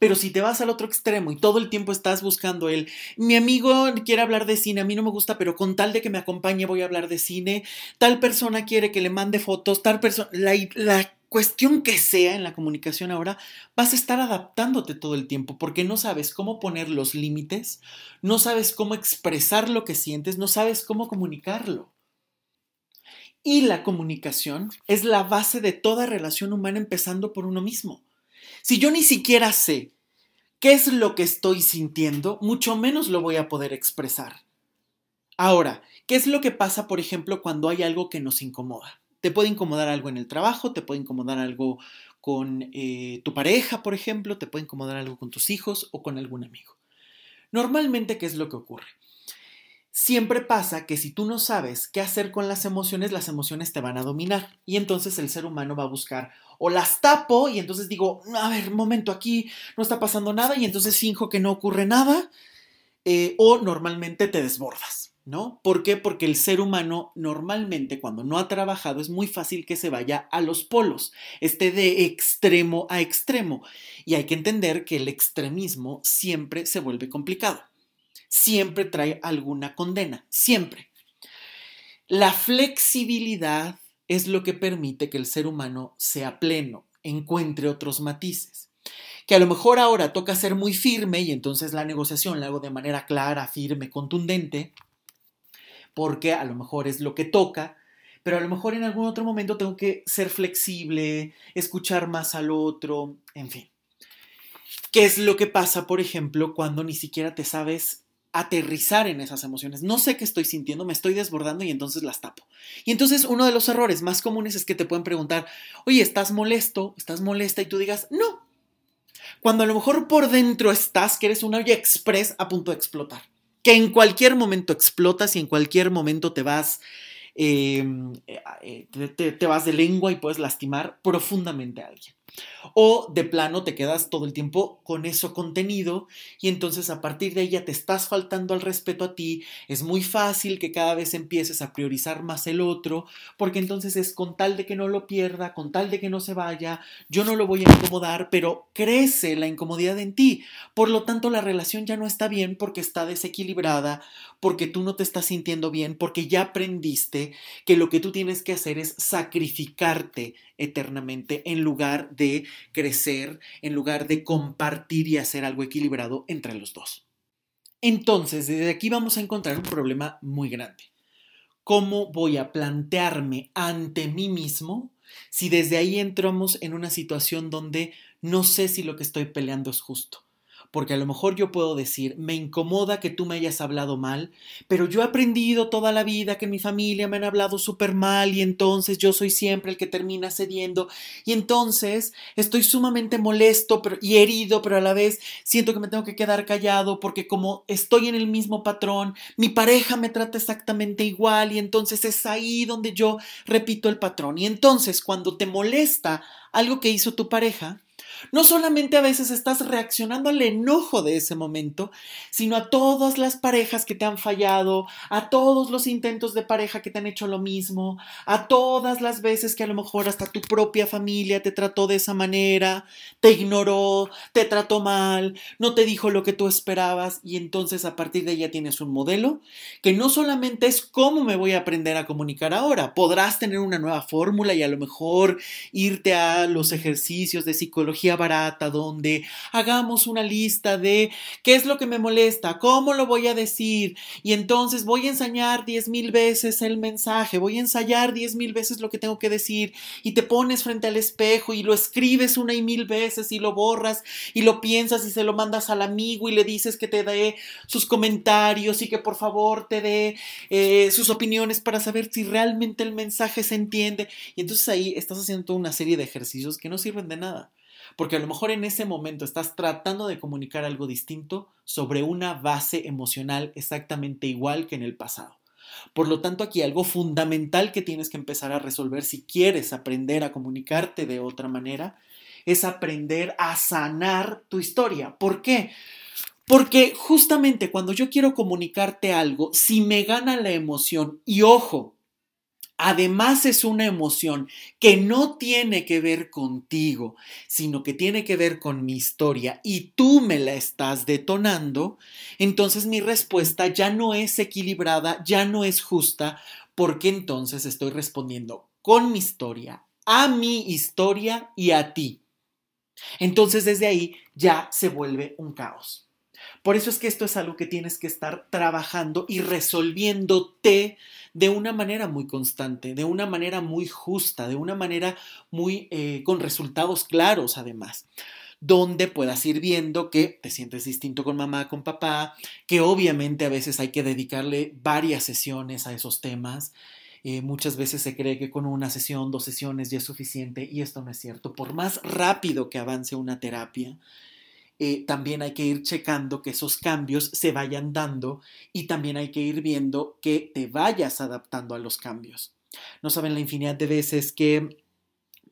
Pero si te vas al otro extremo y todo el tiempo estás buscando el, mi amigo quiere hablar de cine, a mí no me gusta, pero con tal de que me acompañe voy a hablar de cine, tal persona quiere que le mande fotos, tal persona, la, la cuestión que sea en la comunicación ahora, vas a estar adaptándote todo el tiempo porque no sabes cómo poner los límites, no sabes cómo expresar lo que sientes, no sabes cómo comunicarlo. Y la comunicación es la base de toda relación humana empezando por uno mismo. Si yo ni siquiera sé qué es lo que estoy sintiendo, mucho menos lo voy a poder expresar. Ahora, ¿qué es lo que pasa, por ejemplo, cuando hay algo que nos incomoda? Te puede incomodar algo en el trabajo, te puede incomodar algo con eh, tu pareja, por ejemplo, te puede incomodar algo con tus hijos o con algún amigo. Normalmente, ¿qué es lo que ocurre? Siempre pasa que si tú no sabes qué hacer con las emociones, las emociones te van a dominar y entonces el ser humano va a buscar o las tapo y entonces digo, a ver, momento, aquí no está pasando nada y entonces finjo que no ocurre nada eh, o normalmente te desbordas. ¿No? ¿Por qué? Porque el ser humano normalmente cuando no ha trabajado es muy fácil que se vaya a los polos, esté de extremo a extremo. Y hay que entender que el extremismo siempre se vuelve complicado, siempre trae alguna condena, siempre. La flexibilidad es lo que permite que el ser humano sea pleno, encuentre otros matices que a lo mejor ahora toca ser muy firme y entonces la negociación la hago de manera clara, firme, contundente, porque a lo mejor es lo que toca, pero a lo mejor en algún otro momento tengo que ser flexible, escuchar más al otro, en fin. ¿Qué es lo que pasa, por ejemplo, cuando ni siquiera te sabes aterrizar en esas emociones? No sé qué estoy sintiendo, me estoy desbordando y entonces las tapo. Y entonces uno de los errores más comunes es que te pueden preguntar, oye, ¿estás molesto? ¿Estás molesta? Y tú digas, no. Cuando a lo mejor por dentro estás que eres una olla express a punto de explotar que en cualquier momento explotas y en cualquier momento te vas, em, eh, te, vas de lengua y puedes lastimar profundamente a alguien. O de plano te quedas todo el tiempo con eso contenido y entonces a partir de ahí ya te estás faltando al respeto a ti. Es muy fácil que cada vez empieces a priorizar más el otro porque entonces es con tal de que no lo pierda, con tal de que no se vaya, yo no lo voy a incomodar, pero crece la incomodidad en ti. Por lo tanto, la relación ya no está bien porque está desequilibrada, porque tú no te estás sintiendo bien, porque ya aprendiste que lo que tú tienes que hacer es sacrificarte eternamente en lugar de crecer, en lugar de compartir y hacer algo equilibrado entre los dos. Entonces, desde aquí vamos a encontrar un problema muy grande. ¿Cómo voy a plantearme ante mí mismo si desde ahí entramos en una situación donde no sé si lo que estoy peleando es justo? Porque a lo mejor yo puedo decir, me incomoda que tú me hayas hablado mal, pero yo he aprendido toda la vida que mi familia me han hablado súper mal y entonces yo soy siempre el que termina cediendo y entonces estoy sumamente molesto y herido, pero a la vez siento que me tengo que quedar callado porque como estoy en el mismo patrón, mi pareja me trata exactamente igual y entonces es ahí donde yo repito el patrón. Y entonces cuando te molesta algo que hizo tu pareja, No solamente a veces estás reaccionando al enojo de ese momento, sino a todas las parejas que te han fallado, a todos los intentos de pareja que te han hecho lo mismo, a todas las veces que a lo mejor hasta tu propia familia te trató de esa manera, te ignoró, te trató mal, no te dijo lo que tú esperabas y entonces a partir de ahí tienes un modelo que no solamente es cómo me voy a aprender a comunicar ahora, podrás tener una nueva fórmula y a lo mejor irte a los ejercicios de psicología barata donde hagamos una lista de qué es lo que me molesta, cómo lo voy a decir y entonces voy a ensayar diez mil veces el mensaje, voy a ensayar diez mil veces lo que tengo que decir y te pones frente al espejo y lo escribes una y mil veces y lo borras y lo piensas y se lo mandas al amigo y le dices que te dé sus comentarios y que por favor te dé eh, sus opiniones para saber si realmente el mensaje se entiende y entonces ahí estás haciendo una serie de ejercicios que no sirven de nada. Porque a lo mejor en ese momento estás tratando de comunicar algo distinto sobre una base emocional exactamente igual que en el pasado. Por lo tanto, aquí algo fundamental que tienes que empezar a resolver si quieres aprender a comunicarte de otra manera es aprender a sanar tu historia. ¿Por qué? Porque justamente cuando yo quiero comunicarte algo, si me gana la emoción, y ojo, además es una emoción que no tiene que ver contigo, sino que tiene que ver con mi historia y tú me la estás detonando, entonces mi respuesta ya no es equilibrada, ya no es justa, porque entonces estoy respondiendo con mi historia, a mi historia y a ti. Entonces desde ahí ya se vuelve un caos. Por eso es que esto es algo que tienes que estar trabajando y resolviéndote de una manera muy constante, de una manera muy justa, de una manera muy eh, con resultados claros además donde puedas ir viendo que te sientes distinto con mamá, con papá, que obviamente a veces hay que dedicarle varias sesiones a esos temas. Eh, muchas veces se cree que con una sesión, dos sesiones ya es suficiente y esto no es cierto. Por más rápido que avance una terapia, eh, también hay que ir checando que esos cambios se vayan dando y también hay que ir viendo que te vayas adaptando a los cambios. No saben la infinidad de veces que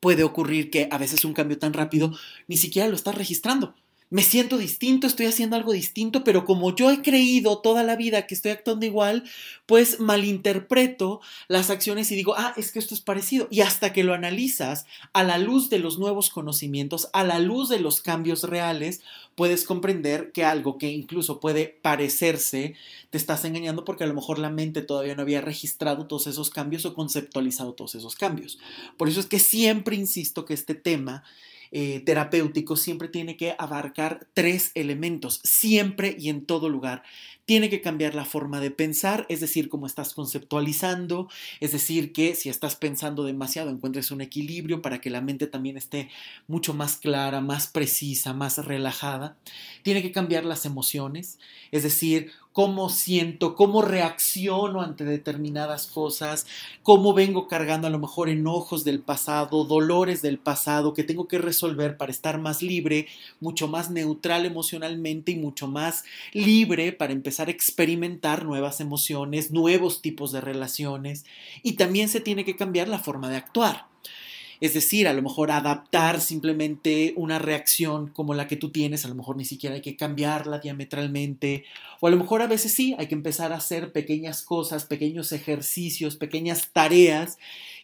puede ocurrir que a veces un cambio tan rápido ni siquiera lo estás registrando me siento distinto, estoy haciendo algo distinto, pero como yo he creído toda la vida que estoy actuando igual, pues malinterpreto las acciones y digo, ah, es que esto es parecido. Y hasta que lo analizas a la luz de los nuevos conocimientos, a la luz de los cambios reales, puedes comprender que algo que incluso puede parecerse, te estás engañando porque a lo mejor la mente todavía no había registrado todos esos cambios o conceptualizado todos esos cambios. Por eso es que siempre insisto que este tema eh, terapéutico siempre tiene que abarcar tres elementos, siempre y en todo lugar. Tiene que cambiar la forma de pensar, es decir, cómo estás conceptualizando, es decir, que si estás pensando demasiado encuentres un equilibrio para que la mente también esté mucho más clara, más precisa, más relajada. Tiene que cambiar las emociones, es decir, cómo siento, cómo reacciono ante determinadas cosas, cómo vengo cargando a lo mejor enojos del pasado, dolores del pasado que tengo que resolver para estar más libre, mucho más neutral emocionalmente y mucho más libre para empezar a experimentar nuevas emociones, nuevos tipos de relaciones y también se tiene que cambiar la forma de actuar. Es decir, a lo mejor adaptar simplemente una reacción como la que tú tienes, a lo mejor ni siquiera hay que cambiarla diametralmente, o a lo mejor a veces sí, hay que empezar a hacer pequeñas cosas, pequeños ejercicios, pequeñas tareas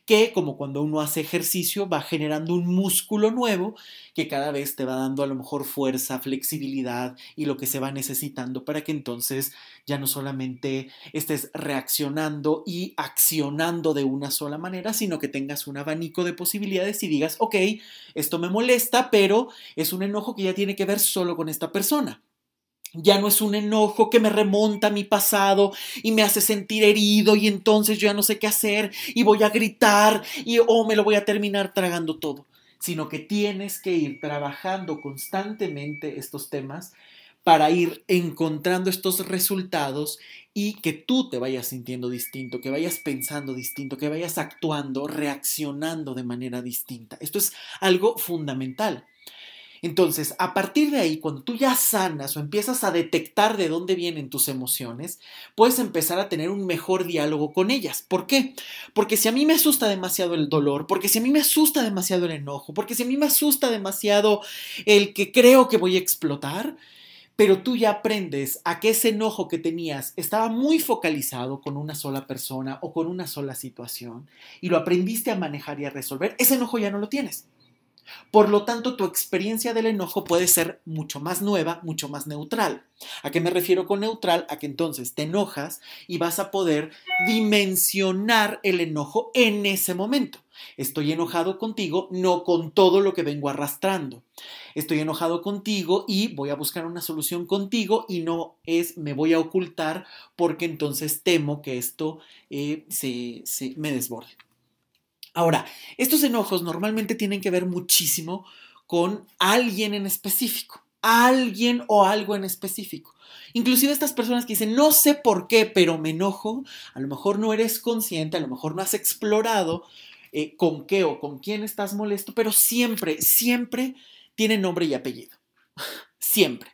que como cuando uno hace ejercicio va generando un músculo nuevo que cada vez te va dando a lo mejor fuerza, flexibilidad y lo que se va necesitando para que entonces ya no solamente estés reaccionando y accionando de una sola manera, sino que tengas un abanico de posibilidades y digas, ok, esto me molesta, pero es un enojo que ya tiene que ver solo con esta persona. Ya no es un enojo que me remonta a mi pasado y me hace sentir herido y entonces yo ya no sé qué hacer y voy a gritar y oh, me lo voy a terminar tragando todo, sino que tienes que ir trabajando constantemente estos temas para ir encontrando estos resultados y que tú te vayas sintiendo distinto, que vayas pensando distinto, que vayas actuando, reaccionando de manera distinta. Esto es algo fundamental. Entonces, a partir de ahí, cuando tú ya sanas o empiezas a detectar de dónde vienen tus emociones, puedes empezar a tener un mejor diálogo con ellas. ¿Por qué? Porque si a mí me asusta demasiado el dolor, porque si a mí me asusta demasiado el enojo, porque si a mí me asusta demasiado el que creo que voy a explotar, pero tú ya aprendes a que ese enojo que tenías estaba muy focalizado con una sola persona o con una sola situación y lo aprendiste a manejar y a resolver, ese enojo ya no lo tienes. Por lo tanto, tu experiencia del enojo puede ser mucho más nueva, mucho más neutral. ¿A qué me refiero con neutral? A que entonces te enojas y vas a poder dimensionar el enojo en ese momento. Estoy enojado contigo, no con todo lo que vengo arrastrando. Estoy enojado contigo y voy a buscar una solución contigo y no es me voy a ocultar porque entonces temo que esto eh, se, se me desborde. Ahora, estos enojos normalmente tienen que ver muchísimo con alguien en específico, alguien o algo en específico. Inclusive estas personas que dicen, no sé por qué, pero me enojo, a lo mejor no eres consciente, a lo mejor no has explorado eh, con qué o con quién estás molesto, pero siempre, siempre tiene nombre y apellido. [LAUGHS] siempre.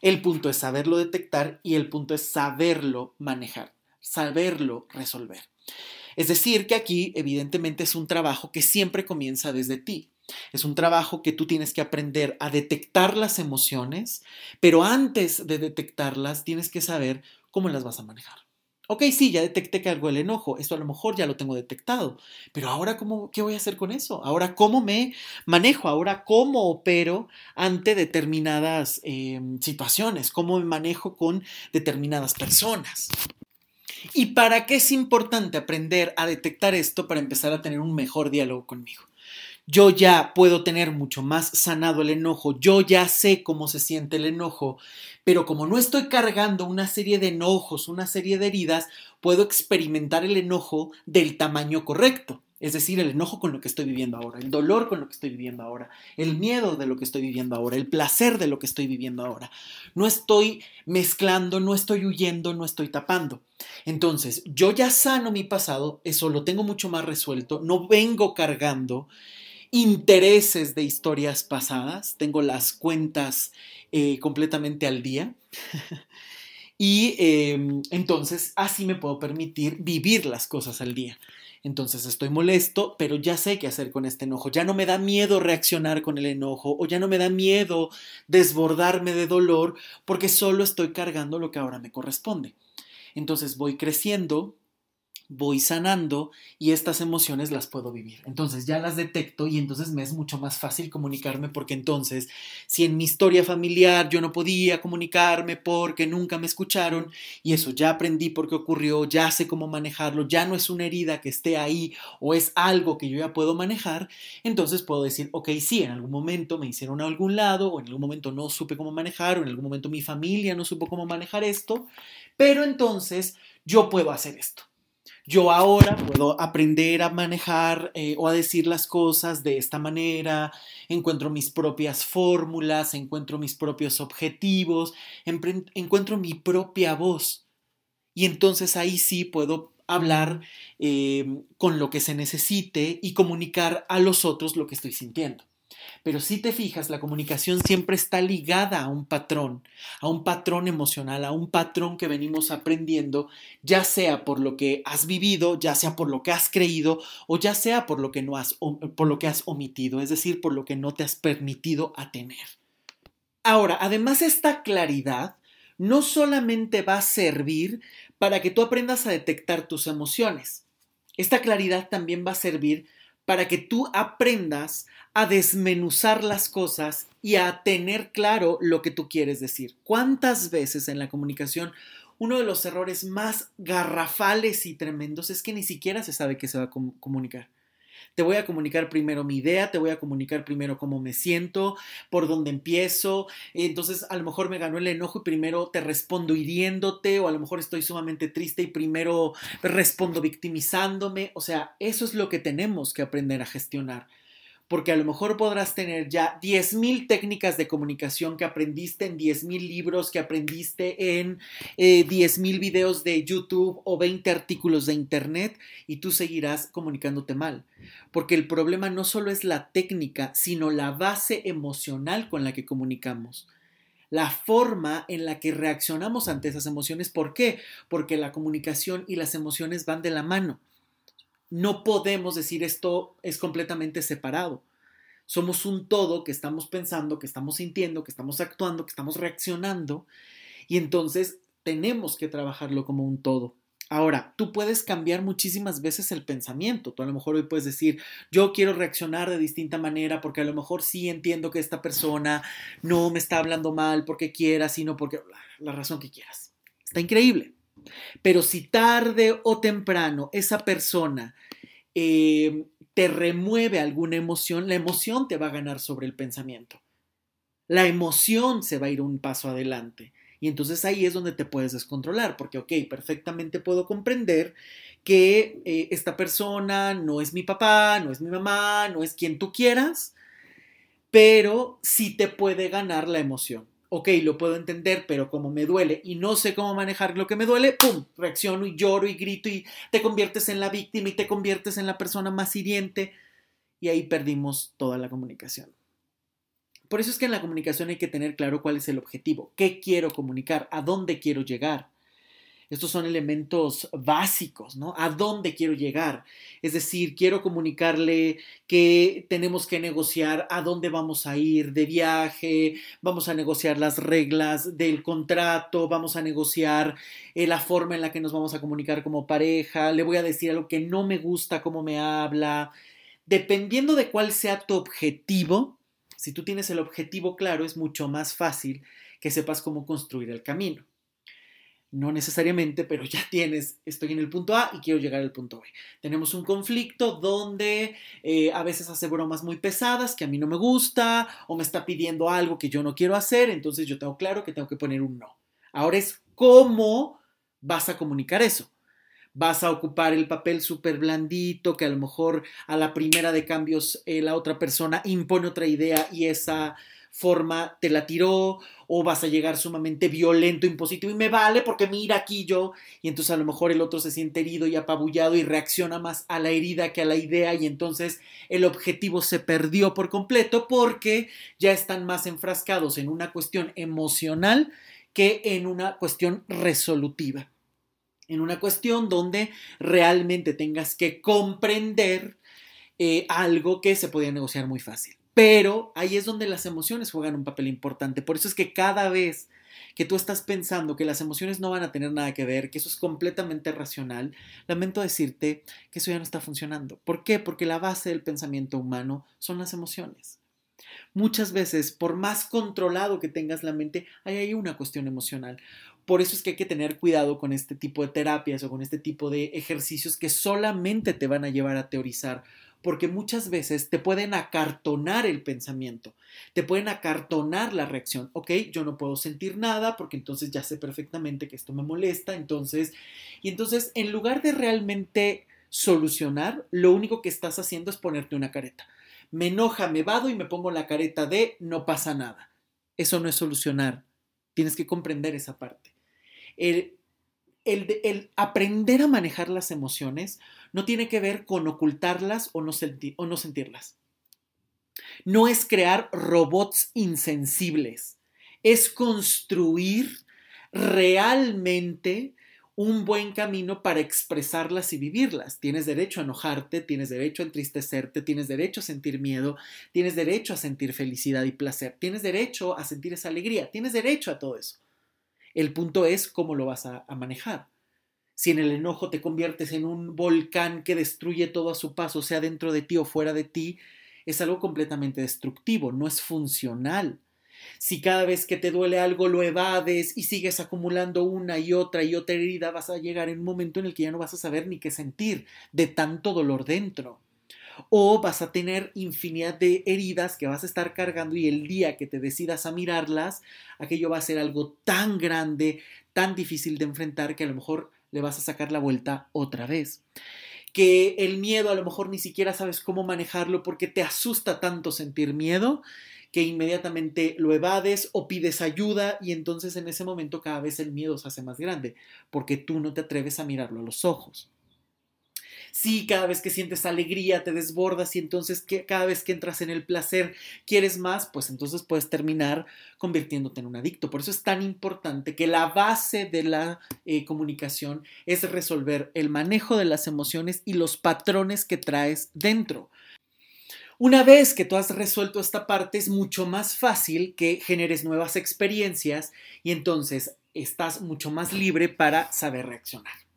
El punto es saberlo detectar y el punto es saberlo manejar, saberlo resolver. Es decir, que aquí evidentemente es un trabajo que siempre comienza desde ti. Es un trabajo que tú tienes que aprender a detectar las emociones, pero antes de detectarlas tienes que saber cómo las vas a manejar. Ok, sí, ya detecté que algo el enojo, esto a lo mejor ya lo tengo detectado, pero ahora cómo, ¿qué voy a hacer con eso? Ahora cómo me manejo, ahora cómo opero ante determinadas em, situaciones, cómo me manejo con determinadas personas. ¿Y para qué es importante aprender a detectar esto para empezar a tener un mejor diálogo conmigo? Yo ya puedo tener mucho más sanado el enojo, yo ya sé cómo se siente el enojo, pero como no estoy cargando una serie de enojos, una serie de heridas, puedo experimentar el enojo del tamaño correcto. Es decir, el enojo con lo que estoy viviendo ahora, el dolor con lo que estoy viviendo ahora, el miedo de lo que estoy viviendo ahora, el placer de lo que estoy viviendo ahora. No estoy mezclando, no estoy huyendo, no estoy tapando. Entonces, yo ya sano mi pasado, eso lo tengo mucho más resuelto, no vengo cargando intereses de historias pasadas, tengo las cuentas eh, completamente al día. [LAUGHS] y em, entonces así me puedo permitir vivir las cosas al día. Entonces estoy molesto, pero ya sé qué hacer con este enojo. Ya no me da miedo reaccionar con el enojo o ya no me da miedo desbordarme de dolor porque solo estoy cargando lo que ahora me corresponde. Entonces voy creciendo, voy sanando y estas emociones las puedo vivir. Entonces ya las detecto y entonces me es mucho más fácil comunicarme porque entonces si en mi historia familiar yo no podía comunicarme porque nunca me escucharon y eso ya aprendí porque ocurrió, ya sé cómo manejarlo, ya no es una herida que esté ahí o es algo que yo ya puedo manejar, entonces puedo decir, ok, sí, en algún momento me hicieron a algún lado o en algún momento no supe cómo manejar o en algún momento mi familia no supo cómo manejar esto, pero entonces yo puedo hacer esto yo ahora puedo aprender a manejar eh, o a decir las cosas de esta manera, encuentro mis propias fórmulas, encuentro mis propios objetivos, encuentro mi propia voz. Y entonces ahí sí puedo hablar eh, con lo que se necesite y comunicar a los otros lo que estoy sintiendo. Pero si te fijas, la comunicación siempre está ligada a un patrón, a un patrón emocional, a un patrón que venimos aprendiendo, ya sea por lo que has vivido, ya sea por lo que has creído o ya sea por lo que no has por lo que has omitido, es decir, por lo que no te has permitido a tener. Ahora, además esta claridad no solamente va a servir para que tú aprendas a detectar tus emociones. Esta claridad también va a servir para que tú aprendas a desmenuzar las cosas y a tener claro lo que tú quieres decir. ¿Cuántas veces en la comunicación uno de los errores más garrafales y tremendos es que ni siquiera se sabe qué se va a comunicar? Te voy a comunicar primero mi idea, te voy a comunicar primero cómo me siento, por dónde empiezo. Entonces, a lo mejor me ganó el enojo y primero te respondo hiriéndote, o a lo mejor estoy sumamente triste y primero respondo victimizándome. O sea, eso es lo que tenemos que aprender a gestionar porque a lo mejor podrás tener ya 10.000 técnicas de comunicación que aprendiste en 10.000 libros, que aprendiste en eh, 10.000 videos de YouTube o 20 artículos de Internet y tú seguirás comunicándote mal. Porque el problema no solo es la técnica, sino la base emocional con la que comunicamos la forma en la que reaccionamos ante esas emociones. ¿Por qué? Porque la comunicación y las emociones van de la mano. No podemos decir esto es completamente separado. Somos un todo que estamos pensando, que estamos sintiendo, que estamos actuando, que estamos reaccionando y entonces tenemos que trabajarlo como un todo. Ahora, tú puedes cambiar muchísimas veces el pensamiento. Tú a lo mejor hoy puedes decir, yo quiero reaccionar de distinta manera porque a lo mejor sí entiendo que esta persona no me está hablando mal porque quiera, sino porque la razón que quieras. Está increíble. Pero si tarde o temprano esa persona eh, te remueve alguna emoción, la emoción te va a ganar sobre el pensamiento. La emoción se va a ir un paso adelante. Y entonces ahí es donde te puedes descontrolar, porque, ok, perfectamente puedo comprender que eh, esta persona no es mi papá, no es mi mamá, no es quien tú quieras, pero sí te puede ganar la emoción ok, lo puedo entender, pero como me duele y no sé cómo manejar lo que me duele, ¡pum! Reacciono y lloro y grito y te conviertes en la víctima y te conviertes en la persona más hiriente y ahí perdimos toda la comunicación. Por eso es que en la comunicación hay que tener claro cuál es el objetivo, qué quiero comunicar, a dónde quiero llegar. Estos son elementos básicos, ¿no? ¿A dónde quiero llegar? Es decir, quiero comunicarle que tenemos que negociar a dónde vamos a ir de viaje, vamos a negociar las reglas del contrato, vamos a negociar eh, la forma en la que nos vamos a comunicar como pareja, le voy a decir algo que no me gusta, cómo me habla. Dependiendo de cuál sea tu objetivo, si tú tienes el objetivo claro, es mucho más fácil que sepas cómo construir el camino. No necesariamente, pero ya tienes, estoy en el punto A y quiero llegar al punto B. Tenemos un conflicto donde eh, a veces hace bromas muy pesadas que a mí no me gusta o me está pidiendo algo que yo no quiero hacer, entonces yo tengo claro que tengo que poner un no. Ahora es cómo vas a comunicar eso. Vas a ocupar el papel súper blandito que a lo mejor a la primera de cambios eh, la otra persona impone otra idea y esa forma te la tiró o vas a llegar sumamente violento, impositivo y me vale porque mira aquí yo y entonces a lo mejor el otro se siente herido y apabullado y reacciona más a la herida que a la idea y entonces el objetivo se perdió por completo porque ya están más enfrascados en una cuestión emocional que en una cuestión resolutiva en una cuestión donde realmente tengas que comprender eh, algo que se podía negociar muy fácil. Pero ahí es donde las emociones juegan un papel importante. Por eso es que cada vez que tú estás pensando que las emociones no van a tener nada que ver, que eso es completamente racional, lamento decirte que eso ya no está funcionando. ¿Por qué? Porque la base del pensamiento humano son las emociones. Muchas veces, por más controlado que tengas la mente, hay ahí una cuestión emocional. Por eso es que hay que tener cuidado con este tipo de terapias o con este tipo de ejercicios que solamente te van a llevar a teorizar porque muchas veces te pueden acartonar el pensamiento, te pueden acartonar la reacción. Ok, yo no puedo sentir nada porque entonces ya sé perfectamente que esto me molesta, entonces, y entonces en lugar de realmente solucionar, lo único que estás haciendo es ponerte una careta. Me enoja, me vado y me pongo la careta de no pasa nada. Eso no es solucionar. Tienes que comprender esa parte. El, el, aprender a manejar las emociones no tiene que ver con ocultarlas o no, o no sentirlas. No es crear robots insensibles, es construir realmente un buen camino para expresarlas y vivirlas. Tienes derecho a enojarte, tienes derecho a entristecerte, tienes derecho a sentir miedo, tienes derecho a sentir felicidad y placer, tienes derecho a sentir esa alegría, tienes derecho a todo eso. El punto es cómo lo vas a, manejar. Si en el enojo te conviertes en un volcán que destruye todo a su paso, sea dentro de ti o fuera de ti, es algo completamente destructivo, no es funcional. Si cada vez que te duele algo lo evades y sigues acumulando una y otra y otra herida, vas a llegar en un momento en el que ya no vas a saber ni qué sentir de tanto dolor dentro o vas a tener infinidad de heridas que vas a estar cargando y el día que te decidas a mirarlas, aquello va a ser algo tan grande, tan difícil de enfrentar que a lo mejor le vas a sacar la vuelta otra vez. que el miedo a lo mejor ni siquiera sabes cómo manejarlo porque te asusta tanto sentir miedo que inmediatamente lo evades o pides ayuda y entonces en ese momento cada vez el miedo se hace más grande porque tú no te atreves a mirarlo a los ojos. Sí, cada vez que sientes alegría te desbordas y entonces que cada vez que entras en el placer quieres más, pues entonces puedes terminar convirtiéndote en un adicto. Por eso es tan importante que la base de la eh, comunicación es resolver el manejo de las emociones y los patrones que traes dentro. Una vez que tú has resuelto esta parte, es mucho más fácil que generes nuevas experiencias y entonces estás mucho más libre para saber reaccionar.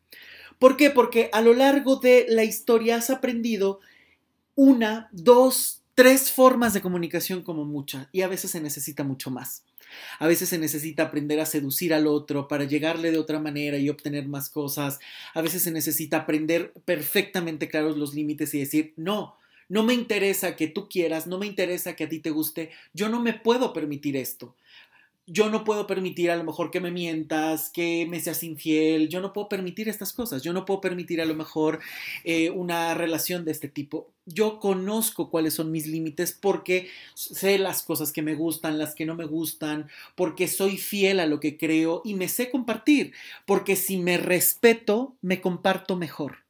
¿Por qué? Porque a lo largo de la historia has aprendido una, dos, tres formas de comunicación como mucha y a veces se necesita mucho más. A veces se necesita aprender a seducir al otro para llegarle de otra manera y obtener más cosas. A veces se necesita aprender perfectamente claros los límites y decir, no, no me interesa que tú quieras, no me interesa que a ti te guste, yo no me puedo permitir esto. Yo no puedo permitir a lo mejor que me mientas, que me seas infiel, yo no puedo permitir estas cosas, yo no puedo permitir a lo mejor eh, una relación de este tipo. Yo conozco cuáles son mis límites porque sé las cosas que me gustan, las que no me gustan, porque soy fiel a lo que creo y me sé compartir, porque si me respeto, me comparto mejor.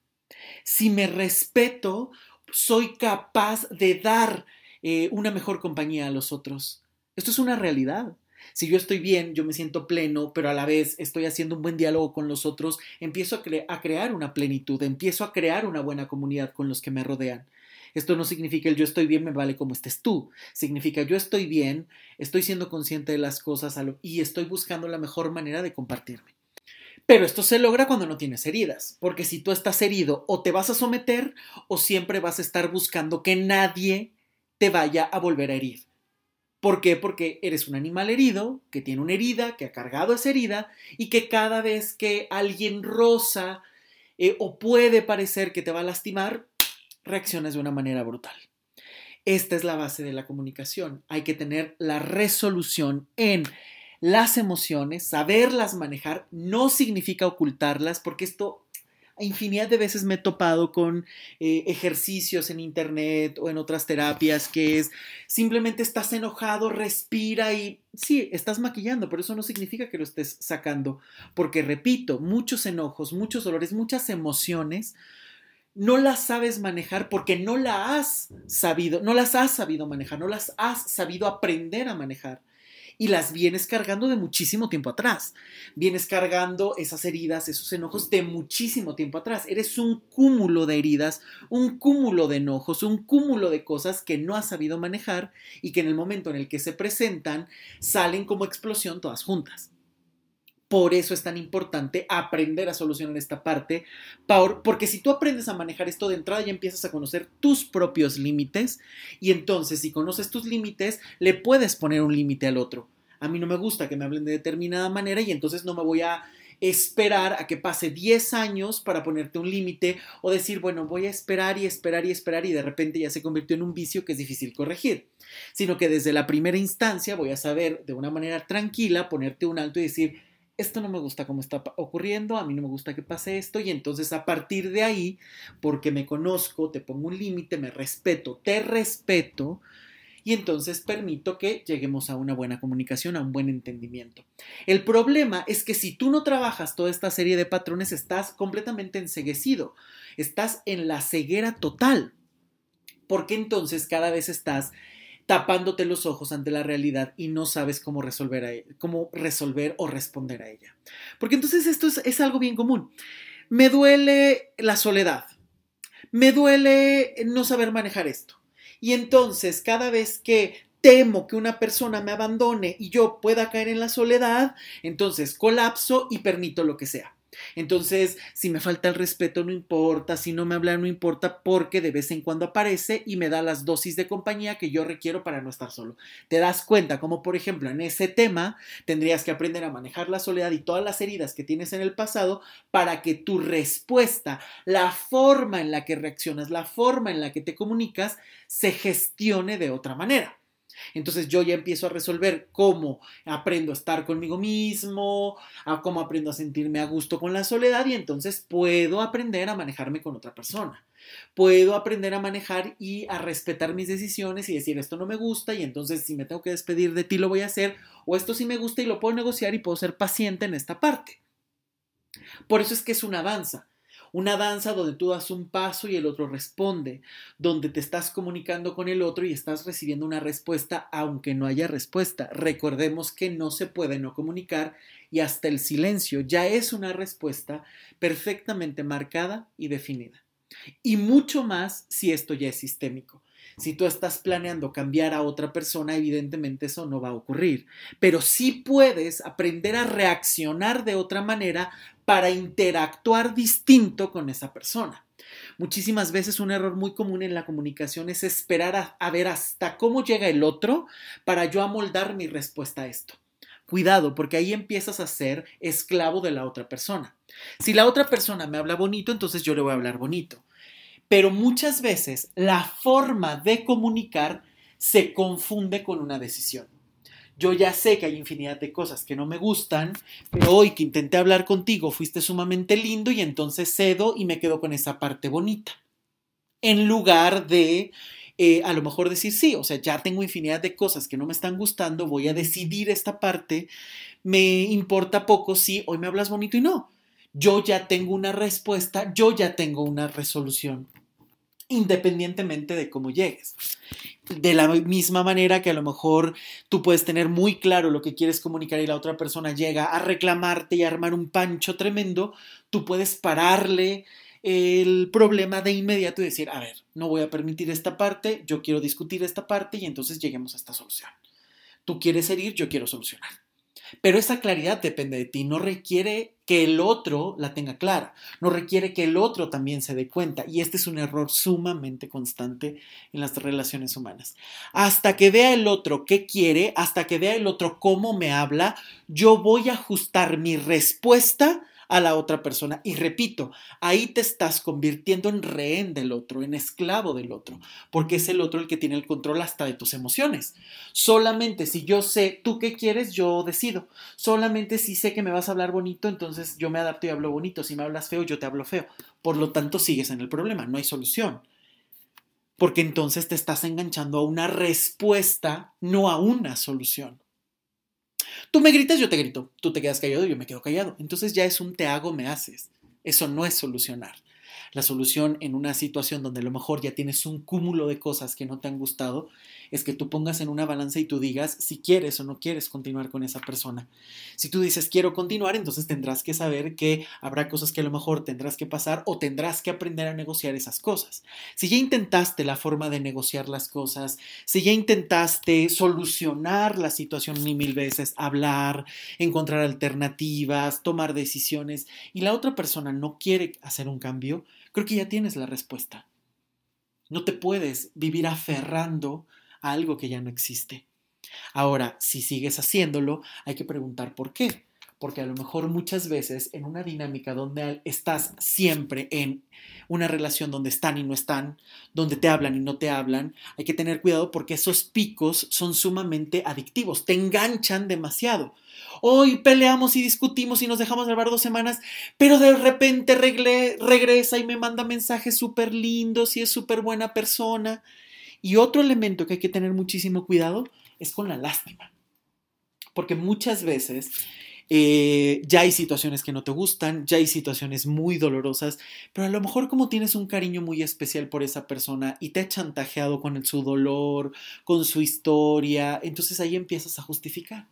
Si me respeto, soy capaz de dar eh, una mejor compañía a los otros. Esto es una realidad. Si yo estoy bien, yo me siento pleno, pero a la vez estoy haciendo un buen diálogo con los otros, empiezo a, crear una plenitud, empiezo a crear una buena comunidad con los que me rodean. Esto no significa el yo estoy bien, me vale como estés tú. Significa yo estoy bien, estoy siendo consciente de las cosas y estoy buscando la mejor manera de compartirme. Pero esto se logra cuando no tienes heridas, porque si tú estás herido o te vas a someter o siempre vas a estar buscando que nadie te vaya a volver a herir. ¿Por qué? Porque eres un animal herido, que tiene una herida, que ha cargado esa herida y que cada vez que alguien roza eh, o puede parecer que te va a lastimar, reaccionas de una manera brutal. Esta es la base de la comunicación. Hay que tener la resolución en las emociones, saberlas manejar, no significa ocultarlas, porque esto infinidad de veces me he topado con eh, ejercicios en internet o en otras terapias que es simplemente estás enojado, respira y sí, estás maquillando, pero eso no significa que lo estés sacando, porque repito, muchos enojos, muchos dolores, muchas emociones no las sabes manejar porque no las has sabido, no las has sabido manejar, no las has sabido aprender a manejar y las vienes cargando de muchísimo tiempo atrás. Vienes cargando esas heridas, esos enojos de muchísimo tiempo atrás. Eres un cúmulo de heridas, un cúmulo de enojos, un cúmulo de cosas que no has sabido manejar y que en el momento en el que se presentan salen como explosión todas juntas. Por eso es tan importante aprender a solucionar esta parte, porque si tú aprendes a manejar esto de entrada ya empiezas a conocer tus propios límites y entonces si conoces tus límites le puedes poner un límite al otro. A mí no me gusta que me hablen de determinada manera y entonces no me voy a esperar a que pase 10 años para ponerte un límite o decir, bueno, voy a esperar y esperar y esperar y de repente ya se convirtió en un vicio que es difícil corregir, sino que desde la primera instancia voy a saber de una manera tranquila ponerte un alto y decir, esto no me gusta cómo está ocurriendo, a mí no me gusta que pase esto y entonces a partir de ahí, porque me conozco, te pongo un límite, me respeto, te respeto y entonces permito que lleguemos a una buena comunicación, a un buen entendimiento. El problema es que si tú no trabajas toda esta serie de patrones, estás completamente enseguecido, estás en la ceguera total, porque entonces cada vez estás tapándote los ojos ante la realidad y no sabes cómo resolver, e, cómo resolver o responder a ella. Porque entonces esto es, es algo bien común. Me duele la soledad. Me duele no saber manejar esto. Y entonces cada vez que temo que una persona me abandone y yo pueda caer en la soledad, entonces colapso y permito lo que sea. Entonces, si me falta el respeto, no importa, si no me habla, no importa, porque de vez en cuando aparece y me da las dosis de compañía que yo requiero para no estar solo. Te das cuenta, como por ejemplo en ese tema, tendrías que aprender a manejar la soledad y todas las heridas que tienes en el pasado para que tu respuesta, la forma en la que reaccionas, la forma en la que te comunicas, se gestione de otra manera. Entonces yo ya empiezo a resolver cómo aprendo a estar conmigo mismo, a cómo aprendo a sentirme a gusto con la soledad y entonces puedo aprender a manejarme con otra persona. Puedo aprender a manejar y a respetar mis decisiones y decir esto no me gusta y entonces si me tengo que despedir de ti lo voy a hacer o esto sí me gusta y lo puedo negociar y puedo ser paciente en esta parte. Por eso es que es una danza. Una danza donde tú das un paso y el otro responde, donde te estás comunicando con el otro y estás recibiendo una respuesta aunque no haya respuesta. Recordemos que no se puede no comunicar y hasta el silencio ya es una respuesta perfectamente marcada y definida. Y mucho más si esto ya es sistémico. Si tú estás planeando cambiar a otra persona, evidentemente eso no va a ocurrir. Pero sí puedes aprender a reaccionar de otra manera para interactuar distinto con esa persona. Muchísimas veces un error muy común en la comunicación es esperar a, ver hasta cómo llega el otro para yo amoldar mi respuesta a esto. Cuidado, porque ahí empiezas a ser esclavo de la otra persona. Si la otra persona me habla bonito, entonces yo le voy a hablar bonito. Pero muchas veces la forma de comunicar se confunde con una decisión. Yo ya sé que hay infinidad de cosas que no me gustan, pero hoy que intenté hablar contigo fuiste sumamente lindo y entonces cedo y me quedo con esa parte bonita. En lugar de eh, a lo mejor decir sí, o sea, ya tengo infinidad de cosas que no me están gustando, voy a decidir esta parte, me importa poco si hoy me hablas bonito y no yo ya tengo una respuesta, yo ya tengo una resolución, independientemente de cómo llegues. De la misma manera que a lo mejor tú puedes tener muy claro lo que quieres comunicar y la otra persona llega a reclamarte y a armar un pancho tremendo, tú puedes pararle el problema de inmediato y decir, a ver, no voy a permitir esta parte, yo quiero discutir esta parte y entonces lleguemos a esta solución. Tú quieres herir, yo quiero solucionar. Pero esa claridad depende de ti, no requiere que el otro la tenga clara, no requiere que el otro también se dé cuenta. Y este es un error sumamente constante en las relaciones humanas. Hasta que vea el otro qué quiere, hasta que vea el otro cómo me habla, yo voy a ajustar mi respuesta a la otra persona. Y repito, ahí te estás convirtiendo en rehén del otro, en esclavo del otro, porque es el otro el que tiene el control hasta de tus emociones. Solamente si yo sé tú qué quieres, yo decido. Solamente si sé que me vas a hablar bonito, entonces yo me adapto y hablo bonito. Si me hablas feo, yo te hablo feo. Por lo tanto, sigues en el problema, no hay solución. Porque entonces te estás enganchando a una respuesta, no a una solución. Tú me gritas, yo te grito. Tú te quedas callado, yo me quedo callado. Entonces ya es un te hago, me haces. Eso no es solucionar. La solución en una situación donde a lo mejor ya tienes un cúmulo de cosas que no te han gustado es que tú pongas en una balanza y tú digas si quieres o no quieres continuar con esa persona. Si tú dices quiero continuar, entonces tendrás que saber que habrá cosas que a lo mejor tendrás que pasar o tendrás que aprender a negociar esas cosas. Si ya intentaste la forma de negociar las cosas, si ya intentaste solucionar la situación ni mil veces, hablar, encontrar alternativas, tomar decisiones y la otra persona no quiere hacer un cambio, creo que ya tienes la respuesta. No te puedes vivir aferrando algo que ya no existe. Ahora, si sigues haciéndolo, hay que preguntar por qué. Porque a lo mejor muchas veces en una dinámica donde estás siempre en una relación donde están y no están, donde te hablan y no te hablan, hay que tener cuidado porque esos picos son sumamente adictivos, te enganchan demasiado. Hoy peleamos y discutimos y nos dejamos grabar dos semanas, pero de repente regresa y me manda mensajes súper lindos y es súper buena persona. Y otro elemento que hay que tener muchísimo cuidado es con la lástima. Porque muchas veces eh, ya hay situaciones que no te gustan, ya hay situaciones muy dolorosas, pero a lo mejor como tienes un cariño muy especial por esa persona y te ha chantajeado con su dolor, con su historia, entonces ahí empiezas a justificar.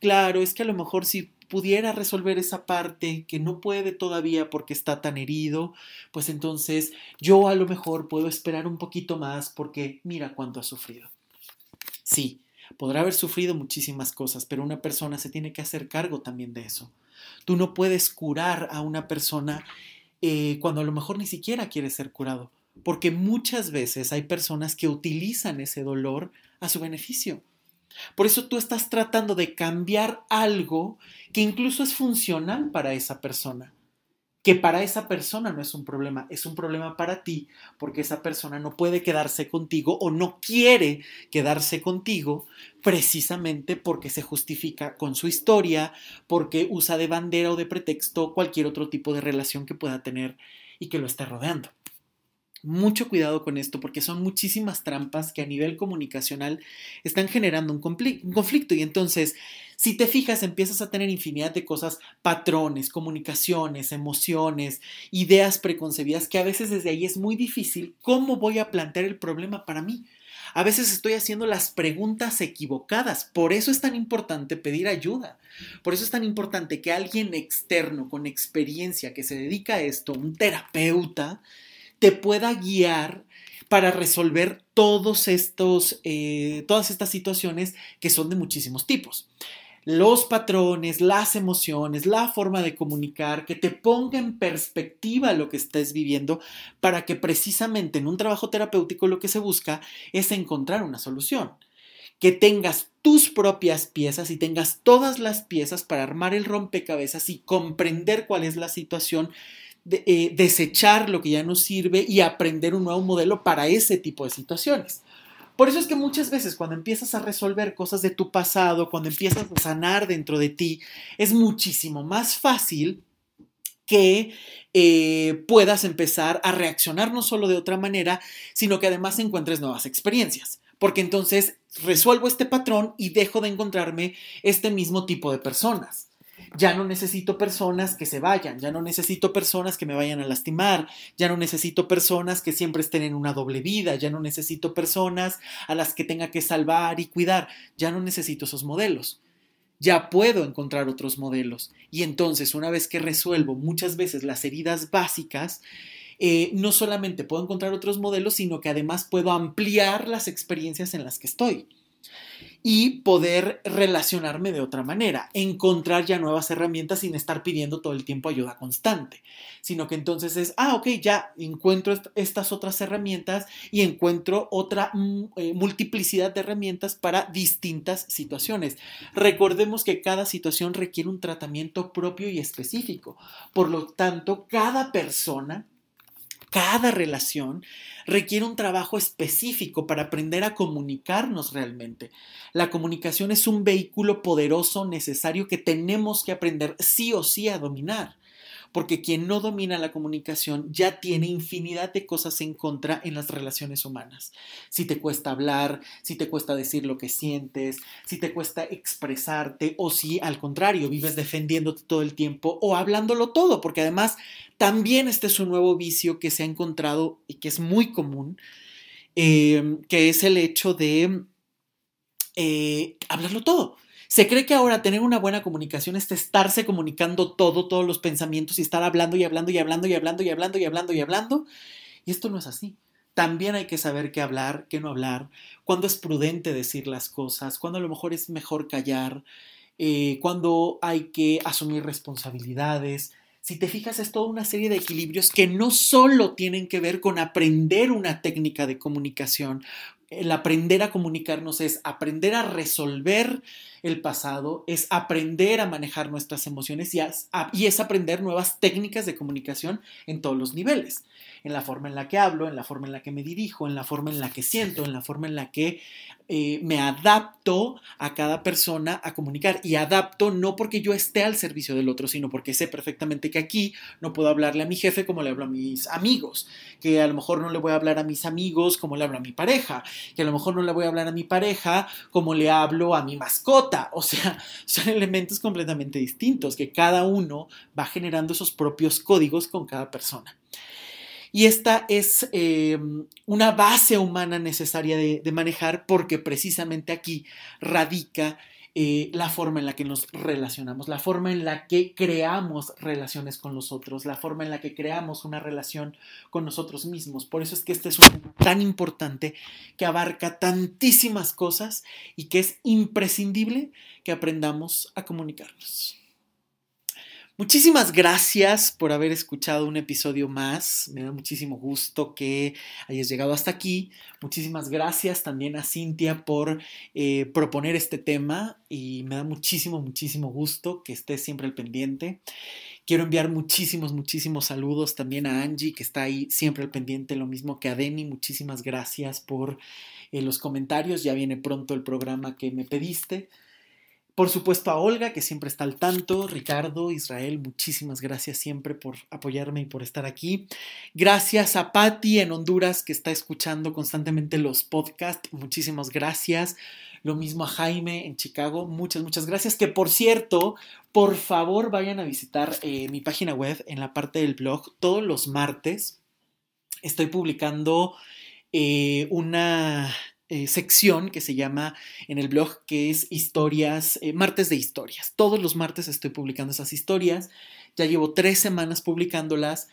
Claro, es que a lo mejor si pudiera resolver esa parte que no puede todavía porque está tan herido, pues entonces yo a lo mejor puedo esperar un poquito más porque mira cuánto ha sufrido. Sí, podrá haber sufrido muchísimas cosas, pero una persona se tiene que hacer cargo también de eso. Tú no puedes curar a una persona eh, cuando a lo mejor ni siquiera quiere ser curado, porque muchas veces hay personas que utilizan ese dolor a su beneficio. Por eso tú estás tratando de cambiar algo que incluso es funcional para esa persona. que para esa persona no es un problema, es un problema para ti porque esa persona no puede quedarse contigo o no quiere quedarse contigo precisamente porque se justifica con su historia, porque usa de bandera o de pretexto cualquier otro tipo de relación que pueda tener y que lo esté rodeando. Mucho cuidado con esto porque son muchísimas trampas que a nivel comunicacional están generando un, conflicto y entonces si te fijas empiezas a tener infinidad de cosas, patrones, comunicaciones, emociones, ideas preconcebidas que a veces desde ahí es muy difícil cómo voy a plantear el problema para mí. A veces estoy haciendo las preguntas equivocadas. Por eso es tan importante pedir ayuda. Por eso es tan importante que alguien externo con experiencia que se dedica a esto, un terapeuta, te pueda guiar para resolver todos estos, eh, todas estas situaciones que son de muchísimos tipos. Los patrones, las emociones, la forma de comunicar, que te ponga en perspectiva lo que estés viviendo para que precisamente en un trabajo terapéutico lo que se busca es encontrar una solución. Que tengas tus propias piezas y tengas todas las piezas para armar el rompecabezas y comprender cuál es la situación eh, desechar lo que ya no sirve y aprender un nuevo modelo para ese tipo de situaciones. Por eso es que muchas veces cuando empiezas a resolver cosas de tu pasado, cuando empiezas a sanar dentro de ti, es muchísimo más fácil que eh, puedas empezar a reaccionar no solo de otra manera, sino que además encuentres nuevas experiencias. Porque entonces resuelvo este patrón y dejo de encontrarme este mismo tipo de personas. Ya no necesito personas que se vayan, ya no necesito personas que me vayan a lastimar, ya no necesito personas que siempre estén en una doble vida, ya no necesito personas a las que tenga que salvar y cuidar, ya no necesito esos modelos. Ya puedo encontrar otros modelos. Y entonces, una vez que resuelvo muchas veces las heridas básicas, eh, no solamente puedo encontrar otros modelos, sino que además puedo ampliar las experiencias en las que estoy y poder relacionarme de otra manera, encontrar ya nuevas herramientas sin estar pidiendo todo el tiempo ayuda constante, sino que entonces es, ah, ok, ya encuentro estas otras herramientas y encuentro otra mm, eh, multiplicidad de herramientas para distintas situaciones. Recordemos que cada situación requiere un tratamiento propio y específico, por lo tanto, cada persona cada relación requiere un trabajo específico para aprender a comunicarnos realmente. La comunicación es un vehículo poderoso necesario que tenemos que aprender sí o sí a dominar porque quien no domina la comunicación ya tiene infinidad de cosas en contra en las relaciones humanas. Si te cuesta hablar, si te cuesta decir lo que sientes, si te cuesta expresarte o si al contrario vives defendiéndote todo el tiempo o hablándolo todo, porque además también este es un nuevo vicio que se ha encontrado y que es muy común, eh, que es el hecho de eh, hablarlo todo. Se cree que ahora tener una buena comunicación es estarse comunicando todo, todos los pensamientos y estar hablando y hablando y hablando y hablando y hablando y hablando y hablando. Y esto no es así. También hay que saber qué hablar, qué no hablar, cuándo es prudente decir las cosas, cuándo a lo mejor es mejor callar, eh, cuándo hay que asumir responsabilidades. Si te fijas, es toda una serie de equilibrios que no solo tienen que ver con aprender una técnica de comunicación, el aprender a comunicarnos es aprender a resolver el pasado, es aprender a manejar nuestras emociones y, es aprender nuevas técnicas de comunicación en todos los niveles, en la forma en la que hablo, en la forma en la que me dirijo, en la forma en la que siento, en la forma en la que eh, me adapto a cada persona a comunicar. Y adapto no porque yo esté al servicio del otro, sino porque sé perfectamente que aquí no puedo hablarle a mi jefe como le hablo a mis amigos, que a lo mejor no le voy a hablar a mis amigos como le hablo a mi pareja, que a lo mejor no le voy a hablar a mi pareja como le hablo a mi mascota. O sea, [LAUGHS] son elementos completamente distintos que cada uno va generando esos propios códigos con cada persona. Y esta es eh, una base humana necesaria de, manejar porque precisamente aquí radica eh, la forma en la que nos relacionamos, la forma en la que creamos relaciones con los otros, la forma en la que creamos una relación con nosotros mismos. Por eso es que este es un tan importante que abarca tantísimas cosas y que es imprescindible que aprendamos a comunicarnos. Muchísimas gracias por haber escuchado un episodio más. Me da muchísimo gusto que hayas llegado hasta aquí. Muchísimas gracias también a Cintia por eh, proponer este tema y me da muchísimo, muchísimo gusto que estés siempre al pendiente. Quiero enviar muchísimos, muchísimos saludos también a Angie, que está ahí siempre al pendiente, lo mismo que a Denny. Muchísimas gracias por eh, los comentarios. Ya viene pronto el programa que me pediste. Por supuesto a Olga, que siempre está al tanto, Ricardo, Israel, muchísimas gracias siempre por apoyarme y por estar aquí. Gracias a Patti en Honduras, que está escuchando constantemente los podcasts, muchísimas gracias. Lo mismo a Jaime en Chicago, muchas, muchas gracias. Que por cierto, por favor vayan a visitar eh, mi página web en la parte del blog todos los martes. Estoy publicando eh, una eh, sección que se llama en el blog que es historias, eh, martes de historias. Todos los martes estoy publicando esas historias. Ya llevo tres semanas publicándolas,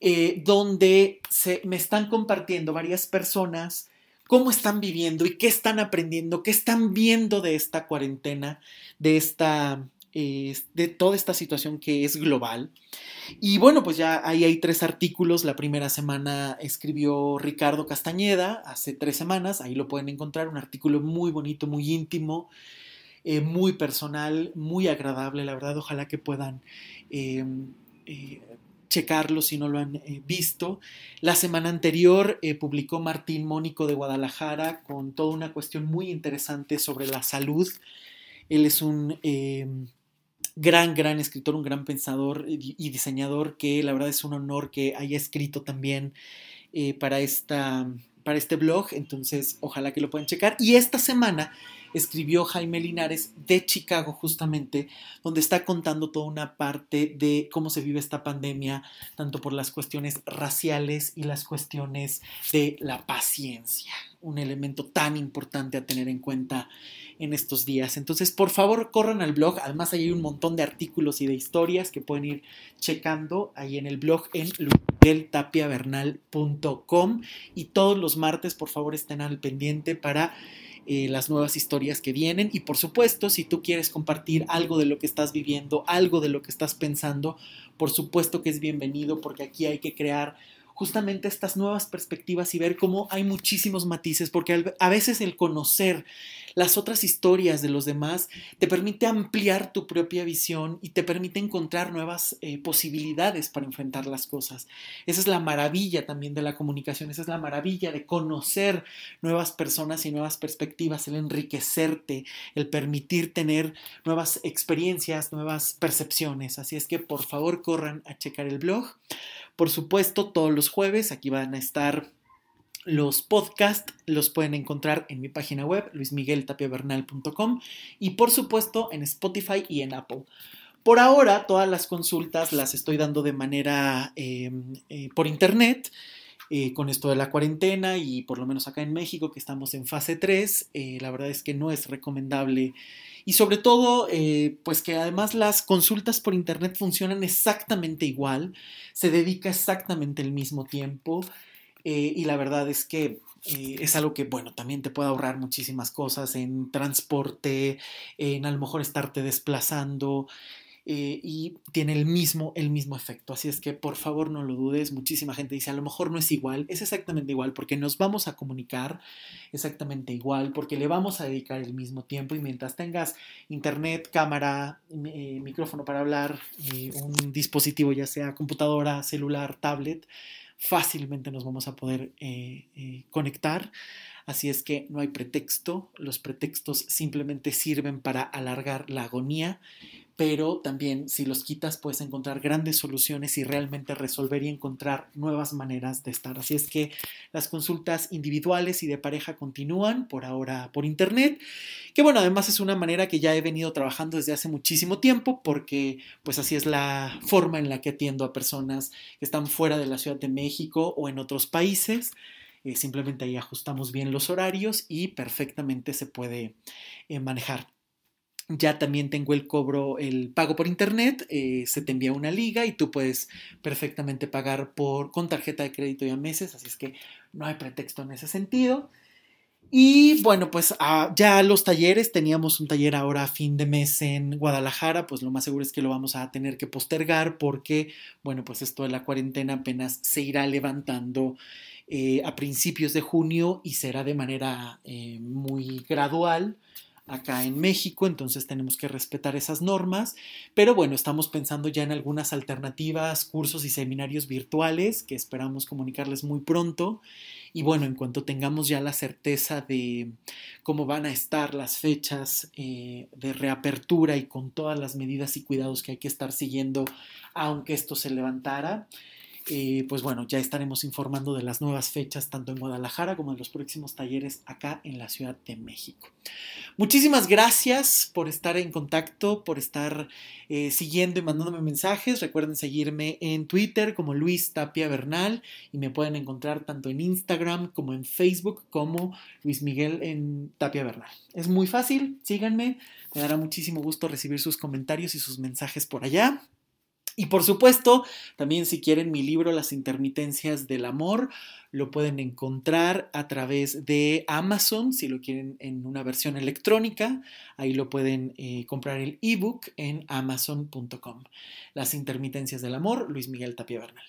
eh, donde se, me están compartiendo varias personas cómo están viviendo y qué están aprendiendo, qué están viendo de esta cuarentena, de esta de toda esta situación que es global. Y bueno, pues ya ahí hay tres artículos. La primera semana escribió Ricardo Castañeda, hace tres semanas, ahí lo pueden encontrar, un artículo muy bonito, muy íntimo, eh, muy personal, muy agradable, la verdad, ojalá que puedan... Em, eh, checarlo si no lo han eh, visto. La semana anterior publicó Martín Mónico de Guadalajara con toda una cuestión muy interesante sobre la salud. Él es un gran, gran escritor, un gran pensador y diseñador que la verdad es un honor que haya escrito también eh, para, esta, para este blog, entonces ojalá que lo puedan checar. Y esta semana escribió Jaime Linares de Chicago justamente, donde está contando toda una parte de cómo se vive esta pandemia, tanto por las cuestiones raciales y las cuestiones de la paciencia, un elemento tan importante a tener en cuenta en estos días. Entonces, por favor, corran al blog. Además, hay un montón de artículos y de historias que pueden ir checando ahí en el blog en lugeltapiavernal.com. Y todos los martes, por favor, estén al pendiente para eh, las nuevas historias que vienen. Y por supuesto, si tú quieres compartir algo de lo que estás viviendo, algo de lo que estás pensando, por supuesto que es bienvenido porque aquí hay que crear justamente estas nuevas perspectivas y ver cómo hay muchísimos matices, porque a veces el conocer las otras historias de los demás te permite ampliar tu propia visión y te permite encontrar nuevas eh, posibilidades para enfrentar las cosas. Esa es la maravilla también de la comunicación, esa es la maravilla de conocer nuevas personas y nuevas perspectivas, el enriquecerte, el permitir tener nuevas experiencias, nuevas percepciones. Así es que por favor corran a checar el blog. Por supuesto, todos los jueves aquí van a estar los podcasts, los pueden encontrar en mi página web, luismigueltapiavernal.com y por supuesto en Spotify y en Apple. Por ahora, todas las consultas las estoy dando de manera em, eh, por internet. Eh, con esto de la cuarentena y por lo menos acá en México que estamos en fase 3, eh, la verdad es que no es recomendable y sobre todo, pues que además las consultas por Internet funcionan exactamente igual, se dedica exactamente el mismo tiempo eh, y la verdad es que eh, es algo que, bueno, también te puede ahorrar muchísimas cosas en transporte, en a lo mejor estarte desplazando, eh, y tiene el mismo, el mismo efecto. Así es que por favor no lo dudes. Muchísima gente dice, a lo mejor no es igual. Es exactamente igual porque nos vamos a comunicar exactamente igual, porque le vamos a dedicar el mismo tiempo y mientras tengas internet, cámara, micrófono para hablar, un dispositivo ya sea computadora, celular, tablet, fácilmente nos vamos a poder conectar. Así es que no hay pretexto, los pretextos simplemente sirven para alargar la agonía pero también si los quitas puedes encontrar grandes soluciones y realmente resolver y encontrar nuevas maneras de estar. Así es que las consultas individuales y de pareja continúan por ahora por internet, que bueno, además es una manera que ya he venido trabajando desde hace muchísimo tiempo porque pues así es la forma en la que atiendo a personas que están fuera de la Ciudad de México o en otros países. Eh, simplemente ahí ajustamos bien los horarios y perfectamente se puede eh, manejar. Ya también tengo el cobro, el pago por internet, eh, se te envía una liga y tú puedes perfectamente pagar por, con tarjeta de crédito y a meses, así es que no hay pretexto en ese sentido. Y bueno, pues ah, ya los talleres, teníamos un taller ahora a fin de mes en Guadalajara, pues lo más seguro es que lo vamos a tener que postergar porque, bueno, pues esto de la cuarentena apenas se irá levantando eh, a principios de junio y será de manera eh, muy gradual acá en México, entonces tenemos que respetar esas normas, pero bueno, estamos pensando ya en algunas alternativas, cursos y seminarios virtuales que esperamos comunicarles muy pronto. Y bueno, en cuanto tengamos ya la certeza de cómo van a estar las fechas eh, de reapertura y con todas las medidas y cuidados que hay que estar siguiendo, aunque esto se levantara, pues bueno, ya estaremos informando de las nuevas fechas tanto en Guadalajara como en los próximos talleres acá en la Ciudad de México. Muchísimas gracias por estar en contacto, por estar eh, siguiendo y mandándome mensajes. Recuerden seguirme en Twitter como Luis Tapia Bernal y me pueden encontrar tanto en Instagram como en Facebook como Luis Miguel en Tapia Bernal. Es muy fácil, síganme, me dará muchísimo gusto recibir sus comentarios y sus mensajes por allá. Y por supuesto, también si quieren mi libro Las intermitencias del amor, lo pueden encontrar a través de Amazon, si lo quieren en una versión electrónica, ahí lo pueden eh, comprar el ebook en amazon.com. Las intermitencias del amor, Luis Miguel Tapia Bernal.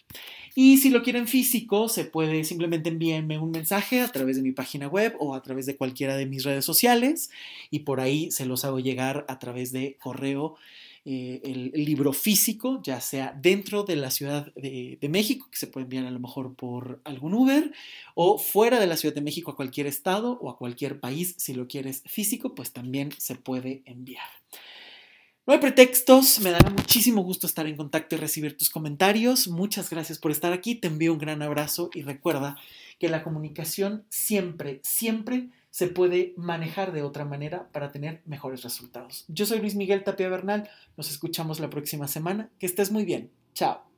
Y si lo quieren físico, se puede simplemente enviarme un mensaje a través de mi página web o a través de cualquiera de mis redes sociales y por ahí se los hago llegar a través de correo eh, el, libro físico, ya sea dentro de la Ciudad de, México, que se puede enviar a lo mejor por algún Uber, o fuera de la Ciudad de México a cualquier estado o a cualquier país, si lo quieres físico, pues también se puede enviar. No hay pretextos, me dará muchísimo gusto estar en contacto y recibir tus comentarios. Muchas gracias por estar aquí, te envío un gran abrazo y recuerda que la comunicación siempre, siempre se puede manejar de otra manera para tener mejores resultados. Yo soy Luis Miguel Tapia Bernal, nos escuchamos la próxima semana, que estés muy bien, chao.